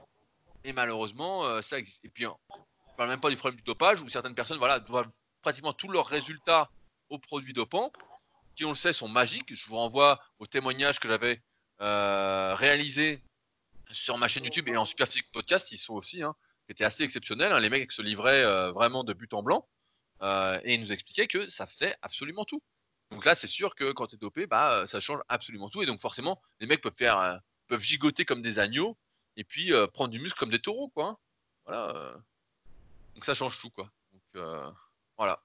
Et malheureusement, euh, ça existe. Et puis, on ne parle même pas du problème du dopage, où certaines personnes voilà, doivent pratiquement tous leurs résultats aux produits dopants, qui, on le sait, sont magiques. Je vous renvoie au témoignage que j'avais réalisé sur ma chaîne YouTube et en Super Podcast, qui sont aussi, hein, qui étaient assez exceptionnels. Hein. les mecs se livraient euh, vraiment de but en blanc. et ils nous expliquaient que ça faisait absolument tout. Donc là, c'est sûr que quand tu es dopé, bah, ça change absolument tout. Et donc forcément, les mecs peuvent faire, peuvent gigoter comme des agneaux et puis euh, prendre du muscle comme des taureaux, quoi. Hein. Voilà. Euh. Donc ça change tout, quoi. Donc euh, voilà.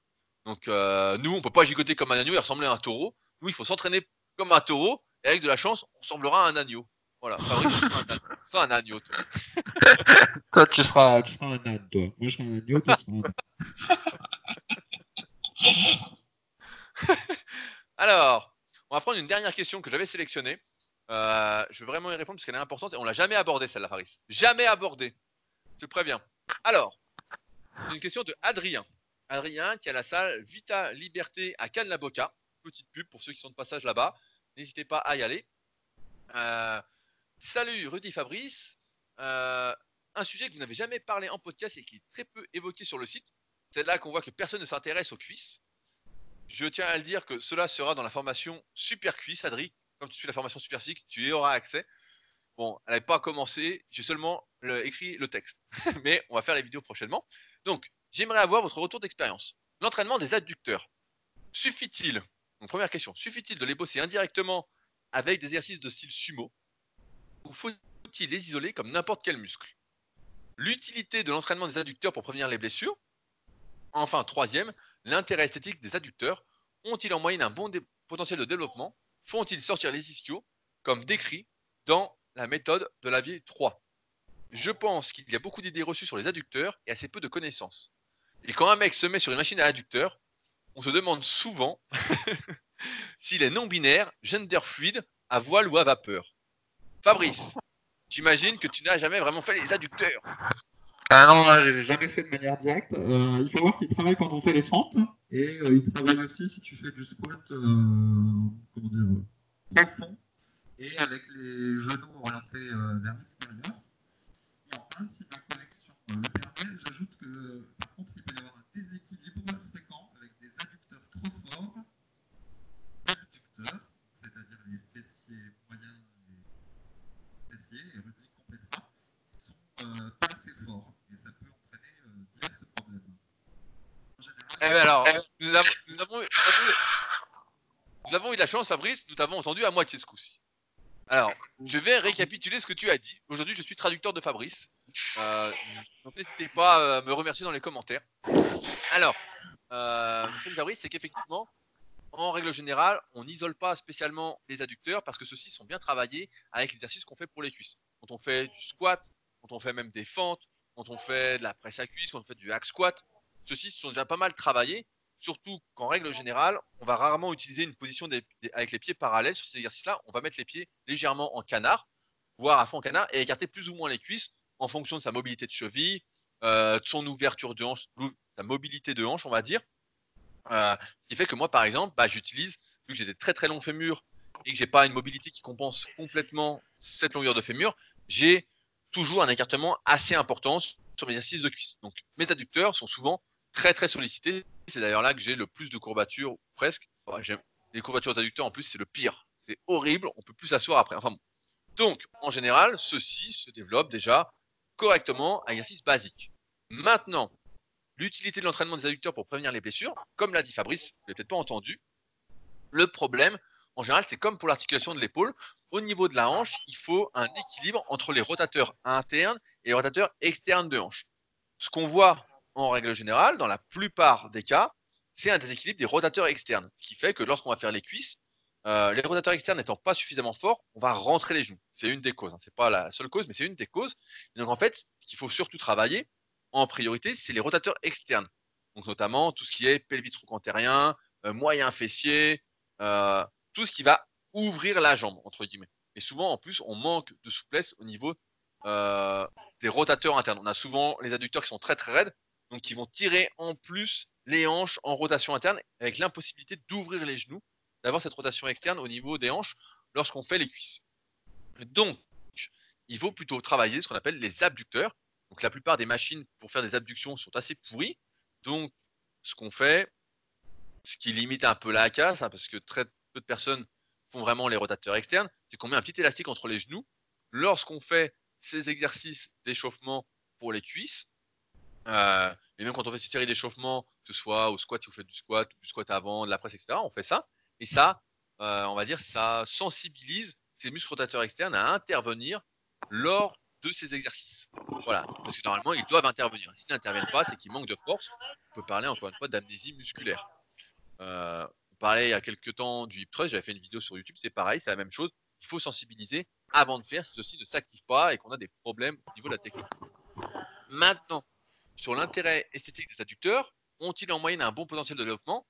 Donc nous, on peut pas gigoter comme un agneau et ressembler à un taureau. Nous, il faut s'entraîner comme un taureau et avec de la chance, on ressemblera à un agneau. Voilà. Fabrice, tu seras un, agneau, tu seras un agneau, toi. toi, tu seras, tu seras un âne, toi. Moi, je serai un agneau, toi, tu seras un Alors, on va prendre une dernière question que j'avais sélectionnée. Euh, je veux vraiment y répondre parce qu'elle est importante et on l'a jamais abordée celle-là, Faris. Jamais abordée. Je te préviens. Alors, c'est une question de Adrien. Adrien qui a la salle Vita Liberté à Cannes-la-Boca. Petite pub pour ceux qui sont de passage là-bas. N'hésitez pas à y aller. Euh, salut Rudy Fabrice. Euh, un sujet que vous n'avez jamais parlé en podcast et qui est très peu évoqué sur le site. C'est là qu'on voit que personne ne s'intéresse aux cuisses. Je tiens à le dire que cela sera dans la formation Super Cuisse, Adrien comme tu suis la formation Super tu y auras accès. Bon, elle n'avait pas commencé, j'ai seulement écrit le texte. Mais on va faire les vidéos prochainement. Donc, j'aimerais avoir votre retour d'expérience. L'entraînement des adducteurs. Suffit-il, première question, suffit-il de les bosser indirectement avec des exercices de style sumo Ou faut-il les isoler comme n'importe quel muscle? L'utilité de l'entraînement des adducteurs pour prévenir les blessures? Enfin, troisième, l'intérêt esthétique des adducteurs. Ont-ils en moyenne un bon potentiel de développement? Font-ils sortir les ischios comme décrit dans la méthode de Lavier 3 Je pense qu'il y a beaucoup d'idées reçues sur les adducteurs et assez peu de connaissances. Et quand un mec se met sur une machine à adducteurs, on se demande souvent s'il est non-binaire, gender fluide, à voile ou à vapeur. Fabrice, j'imagine que tu n'as jamais vraiment fait les adducteurs. Ah non, je les ai jamais fait de manière directe. Euh, il faut voir qu'il travaille quand on fait les fentes. Et euh, il travaille aussi si tu fais du squat, euh, comment profond. Et avec les genoux orientés vers l'extérieur. Et enfin, si ma connexion le permet, j'ajoute que par contre, il peut y avoir un déséquilibre fréquent avec des adducteurs trop forts, adducteurs, c'est-à-dire les fessiers moyens et fessiers, et Rudy complétera, pas assez forts. Eh ben alors, nous avons, nous, avons, eu la chance, Fabrice, nous t'avons entendu à moitié ce coup-ci. Alors, je vais récapituler ce que tu as dit. Aujourd'hui, je suis traducteur de Fabrice. Euh, n'hésitez pas à me remercier dans les commentaires. Alors, euh, Fabrice, c'est qu'effectivement, en règle générale, on n'isole pas spécialement les adducteurs parce que ceux-ci sont bien travaillés avec l'exercice qu'on fait pour les cuisses. Quand on fait du squat, quand on fait même des fentes, quand on fait de la presse à cuisse, quand on fait du hack squat, ceux-ci sont déjà pas mal travaillés, surtout qu'en règle générale, on va rarement utiliser une position avec les pieds parallèles sur ces exercices-là. On va mettre les pieds légèrement en canard, voire à fond canard, et écarter plus ou moins les cuisses en fonction de sa mobilité de cheville, euh, de son ouverture de hanche, sa mobilité de hanche, on va dire. Euh, ce qui fait que moi, par exemple, bah, j'utilise, vu que j'ai des très très longs fémurs et que j'ai pas une mobilité qui compense complètement cette longueur de fémur, j'ai toujours un écartement assez important sur mes exercices de cuisse. Donc mes adducteurs sont souvent très très sollicités. C'est d'ailleurs là que j'ai le plus de courbatures, presque. les courbatures adducteurs en plus, c'est le pire. C'est horrible, on peut plus s'asseoir après. Enfin bon. Donc, en général, ceci se développe déjà correctement à exercice basique. Maintenant, l'utilité de l'entraînement des adducteurs pour prévenir les blessures, comme l'a dit Fabrice, vous l'avez peut-être pas entendu. Le problème, en général, c'est comme pour l'articulation de l'épaule. Au niveau de la hanche, il faut un équilibre entre les rotateurs internes et les rotateurs externes de hanche. Ce qu'on voit en règle générale, dans la plupart des cas, c'est un déséquilibre des rotateurs externes. Ce qui fait que lorsqu'on va faire les cuisses, euh, les rotateurs externes n'étant pas suffisamment forts, on va rentrer les genoux. C'est une des causes. Hein. Ce n'est pas la seule cause, mais c'est une des causes. donc en fait, ce qu'il faut surtout travailler en priorité, c'est les rotateurs externes. Donc notamment tout ce qui est pelvis trochanterien, euh, moyen fessier, euh, tout ce qui va ouvrir la jambe, entre guillemets. Et souvent, en plus, on manque de souplesse au niveau euh, des rotateurs internes. On a souvent les adducteurs qui sont très très raides, donc qui vont tirer en plus les hanches en rotation interne, avec l'impossibilité d'ouvrir les genoux, d'avoir cette rotation externe au niveau des hanches lorsqu'on fait les cuisses. Donc, il faut plutôt travailler ce qu'on appelle les abducteurs. Donc, la plupart des machines pour faire des abductions sont assez pourries. Donc, ce qu'on fait, ce qui limite un peu la casse, hein, parce que très peu de personnes font vraiment les rotateurs externes, c'est qu'on met un petit élastique entre les genoux. Lorsqu'on fait ces exercices d'échauffement pour les cuisses, euh, et même quand on fait cette série d'échauffement, que ce soit au squat, si vous faites du squat, du squat avant, de la presse, etc., on fait ça. Et ça, euh, on va dire, ça sensibilise ces muscles rotateurs externes à intervenir lors de ces exercices. Voilà, parce que normalement, ils doivent intervenir. S'ils n'interviennent pas, c'est qu'ils manquent de force. On peut parler encore une fois d'amnésie musculaire. Euh, on parlait il y a quelques temps du hip thrust, j'avais fait une vidéo sur YouTube, c'est pareil, c'est la même chose. Il faut sensibiliser avant de faire si ceci ne s'active pas et qu'on a des problèmes au niveau de la technique. Maintenant, sur l'intérêt esthétique des adducteurs, ont-ils en moyenne un bon potentiel de développement?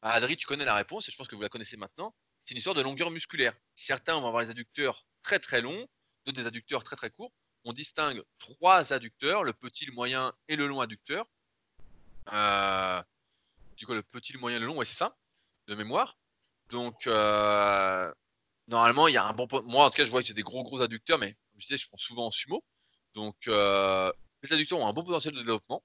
Bah, Adri, tu connais la réponse et je pense que vous la connaissez maintenant. C'est une histoire de longueur musculaire. Certains vont avoir les adducteurs très très longs, d'autres des adducteurs très très courts. On distingue trois adducteurs, le petit, le moyen et le long adducteur. Euh, du coup, le petit, le moyen, le long, ouais, c'est ça, mémoire. Donc, euh, normalement, il y a un bon. Moi, en tout cas, je vois que j'ai des gros, gros adducteurs, mais comme je disais, je prends souvent en sumo. Donc, euh, les adducteurs ont un bon potentiel de développement,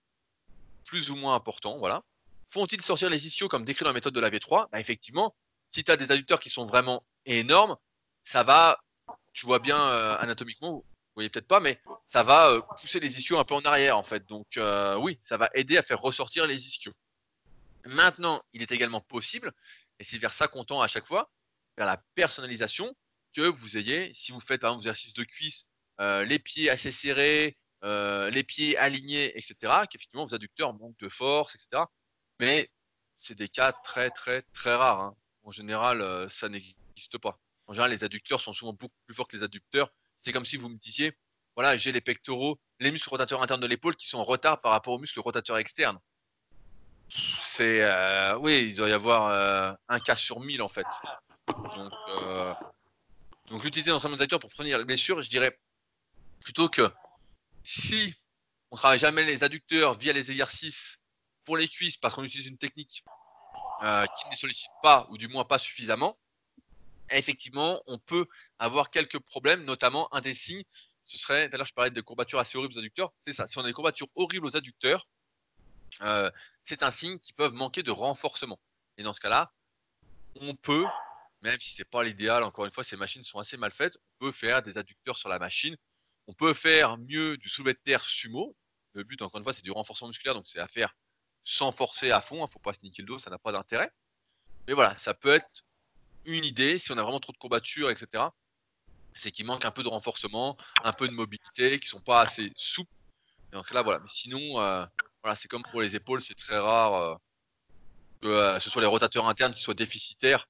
plus ou moins important, voilà. Font-ils sortir les ischios comme décrit dans la méthode de la V3 bah, Effectivement, si tu as des adducteurs qui sont vraiment énormes, ça va, tu vois bien euh, anatomiquement, vous voyez peut-être pas, mais ça va pousser les ischios un peu en arrière en fait. Donc oui, ça va aider à faire ressortir les ischios. Maintenant, il est également possible, et c'est vers ça qu'on tend à chaque fois, vers la personnalisation, que vous ayez, si vous faites par exemple des exercices de cuisse, euh, les pieds assez serrés, euh, les pieds alignés, etc., qu'effectivement vos adducteurs manquent de force, etc. Mais c'est des cas très très très rares. Hein. En général, euh, ça n'existe pas. En général, les adducteurs sont souvent beaucoup plus forts que les adducteurs. C'est comme si vous me disiez, voilà, j'ai les pectoraux, les muscles rotateurs internes de l'épaule qui sont en retard par rapport aux muscles rotateurs externes c'est euh, oui, il doit y avoir euh, un cas sur mille en fait. Donc, euh, l'utilité d'entraînement pour prévenir les blessures, je dirais plutôt que si on travaille jamais les adducteurs via les exercices pour les cuisses parce qu'on utilise une technique qui ne les sollicite pas ou du moins pas suffisamment, effectivement, on peut avoir quelques problèmes, notamment un des signes, ce serait, tout à l'heure je parlais de courbatures assez horribles aux adducteurs, c'est ça, si on a des courbatures horribles aux adducteurs, euh, c'est un signe qu'ils peuvent manquer de renforcement. Et dans ce cas-là, on peut, même si c'est pas l'idéal, encore une fois, ces machines sont assez mal faites, on peut faire des adducteurs sur la machine. On peut faire mieux du soulevé de terre sumo. Le but, encore une fois, c'est du renforcement musculaire, donc c'est à faire sans forcer à fond. Il hein, ne faut pas se niquer le dos, ça n'a pas d'intérêt. Mais voilà, ça peut être une idée si on a vraiment trop de courbatures, etc. C'est qu'il manque un peu de renforcement, un peu de mobilité, qui sont pas assez souples. Et dans ce cas-là, voilà. Mais sinon, euh, voilà, c'est comme pour les épaules, c'est très rare euh, que euh, ce soit les rotateurs internes qui soient déficitaires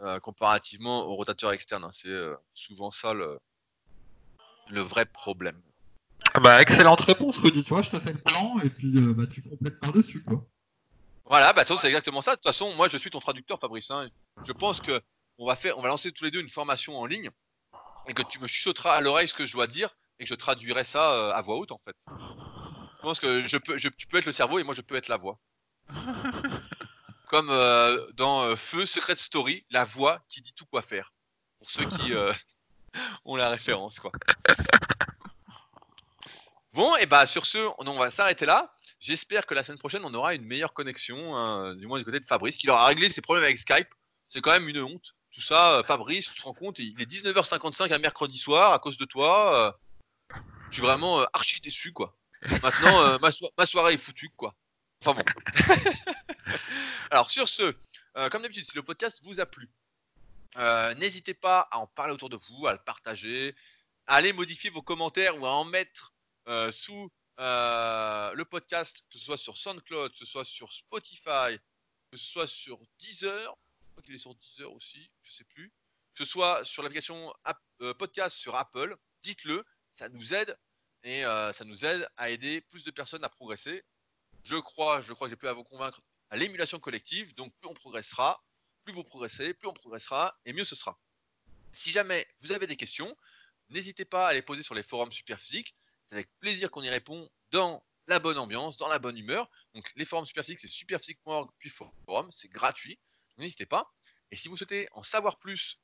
euh, comparativement aux rotateurs externes. Hein. C'est souvent ça le, vrai problème. Ah bah, excellente réponse, Rudy. Tu vois, je te fais le plan et puis bah, tu complètes par-dessus. quoi. Voilà, bah, c'est exactement ça. De toute façon, moi, je suis ton traducteur, Fabrice. Hein. Je pense que on va, faire, on va lancer tous les deux une formation en ligne et que tu me chuchoteras à l'oreille ce que je dois dire et que je traduirai ça à voix haute, en fait. Je pense que je peux, tu peux être le cerveau et moi je peux être la voix. comme euh, dans euh, Feu Secret Story, la voix qui dit tout quoi faire. Pour ceux qui euh, ont la référence, quoi. Bon, et bah sur ce, on, on va s'arrêter là. J'espère que la semaine prochaine, on aura une meilleure connexion, hein, du moins du côté de Fabrice, qui aura réglé ses problèmes avec Skype. C'est quand même une honte. Tout ça, Fabrice, tu te rends compte, il est 19h55 un mercredi soir à cause de toi. je suis vraiment archi déçu, quoi. Maintenant, euh, ma, so- ma soirée est foutue, quoi. Enfin bon. Alors sur ce, euh, comme d'habitude, si le podcast vous a plu, euh, n'hésitez pas à en parler autour de vous, à le partager, à aller modifier vos commentaires ou à en mettre sous le podcast, que ce soit sur SoundCloud, que ce soit sur Spotify, que ce soit sur Deezer, je crois qu'il est sur Deezer aussi, je sais plus, que ce soit sur l'application App- podcast sur Apple, dites-le, ça nous aide et euh, ça nous aide à aider plus de personnes à progresser. Je crois, je crois que j'ai pu à vous convaincre à l'émulation collective, donc plus on progressera, plus vous progressez, plus on progressera et mieux ce sera. Si jamais vous avez des questions, n'hésitez pas à les poser sur les forums Superphysique. C'est avec plaisir qu'on y répond dans la bonne ambiance, dans la bonne humeur. Donc les forums Superphysique, c'est superphysique.org puis forum, c'est gratuit. N'hésitez pas. Et si vous souhaitez en savoir plus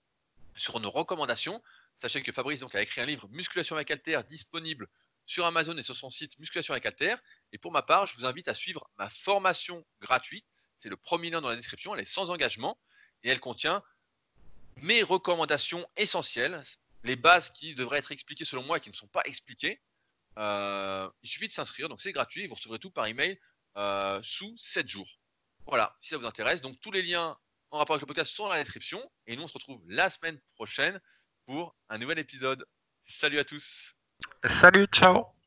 sur nos recommandations, sachez que Fabrice donc, a écrit un livre Musculation avec Alter disponible sur Amazon et sur son site Musculation avec Alter. Et pour ma part, je vous invite à suivre ma formation gratuite. C'est le premier lien dans la description. Elle est sans engagement et elle contient mes recommandations essentielles, les bases qui devraient être expliquées selon moi et qui ne sont pas expliquées. Euh, il suffit de s'inscrire, donc c'est gratuit. Vous recevrez tout par email euh, sous 7 jours. Voilà, si ça vous intéresse. Donc tous les liens en rapport avec le podcast sont dans la description. Et nous, on se retrouve la semaine prochaine pour un nouvel épisode. Salut à tous. Salut, ciao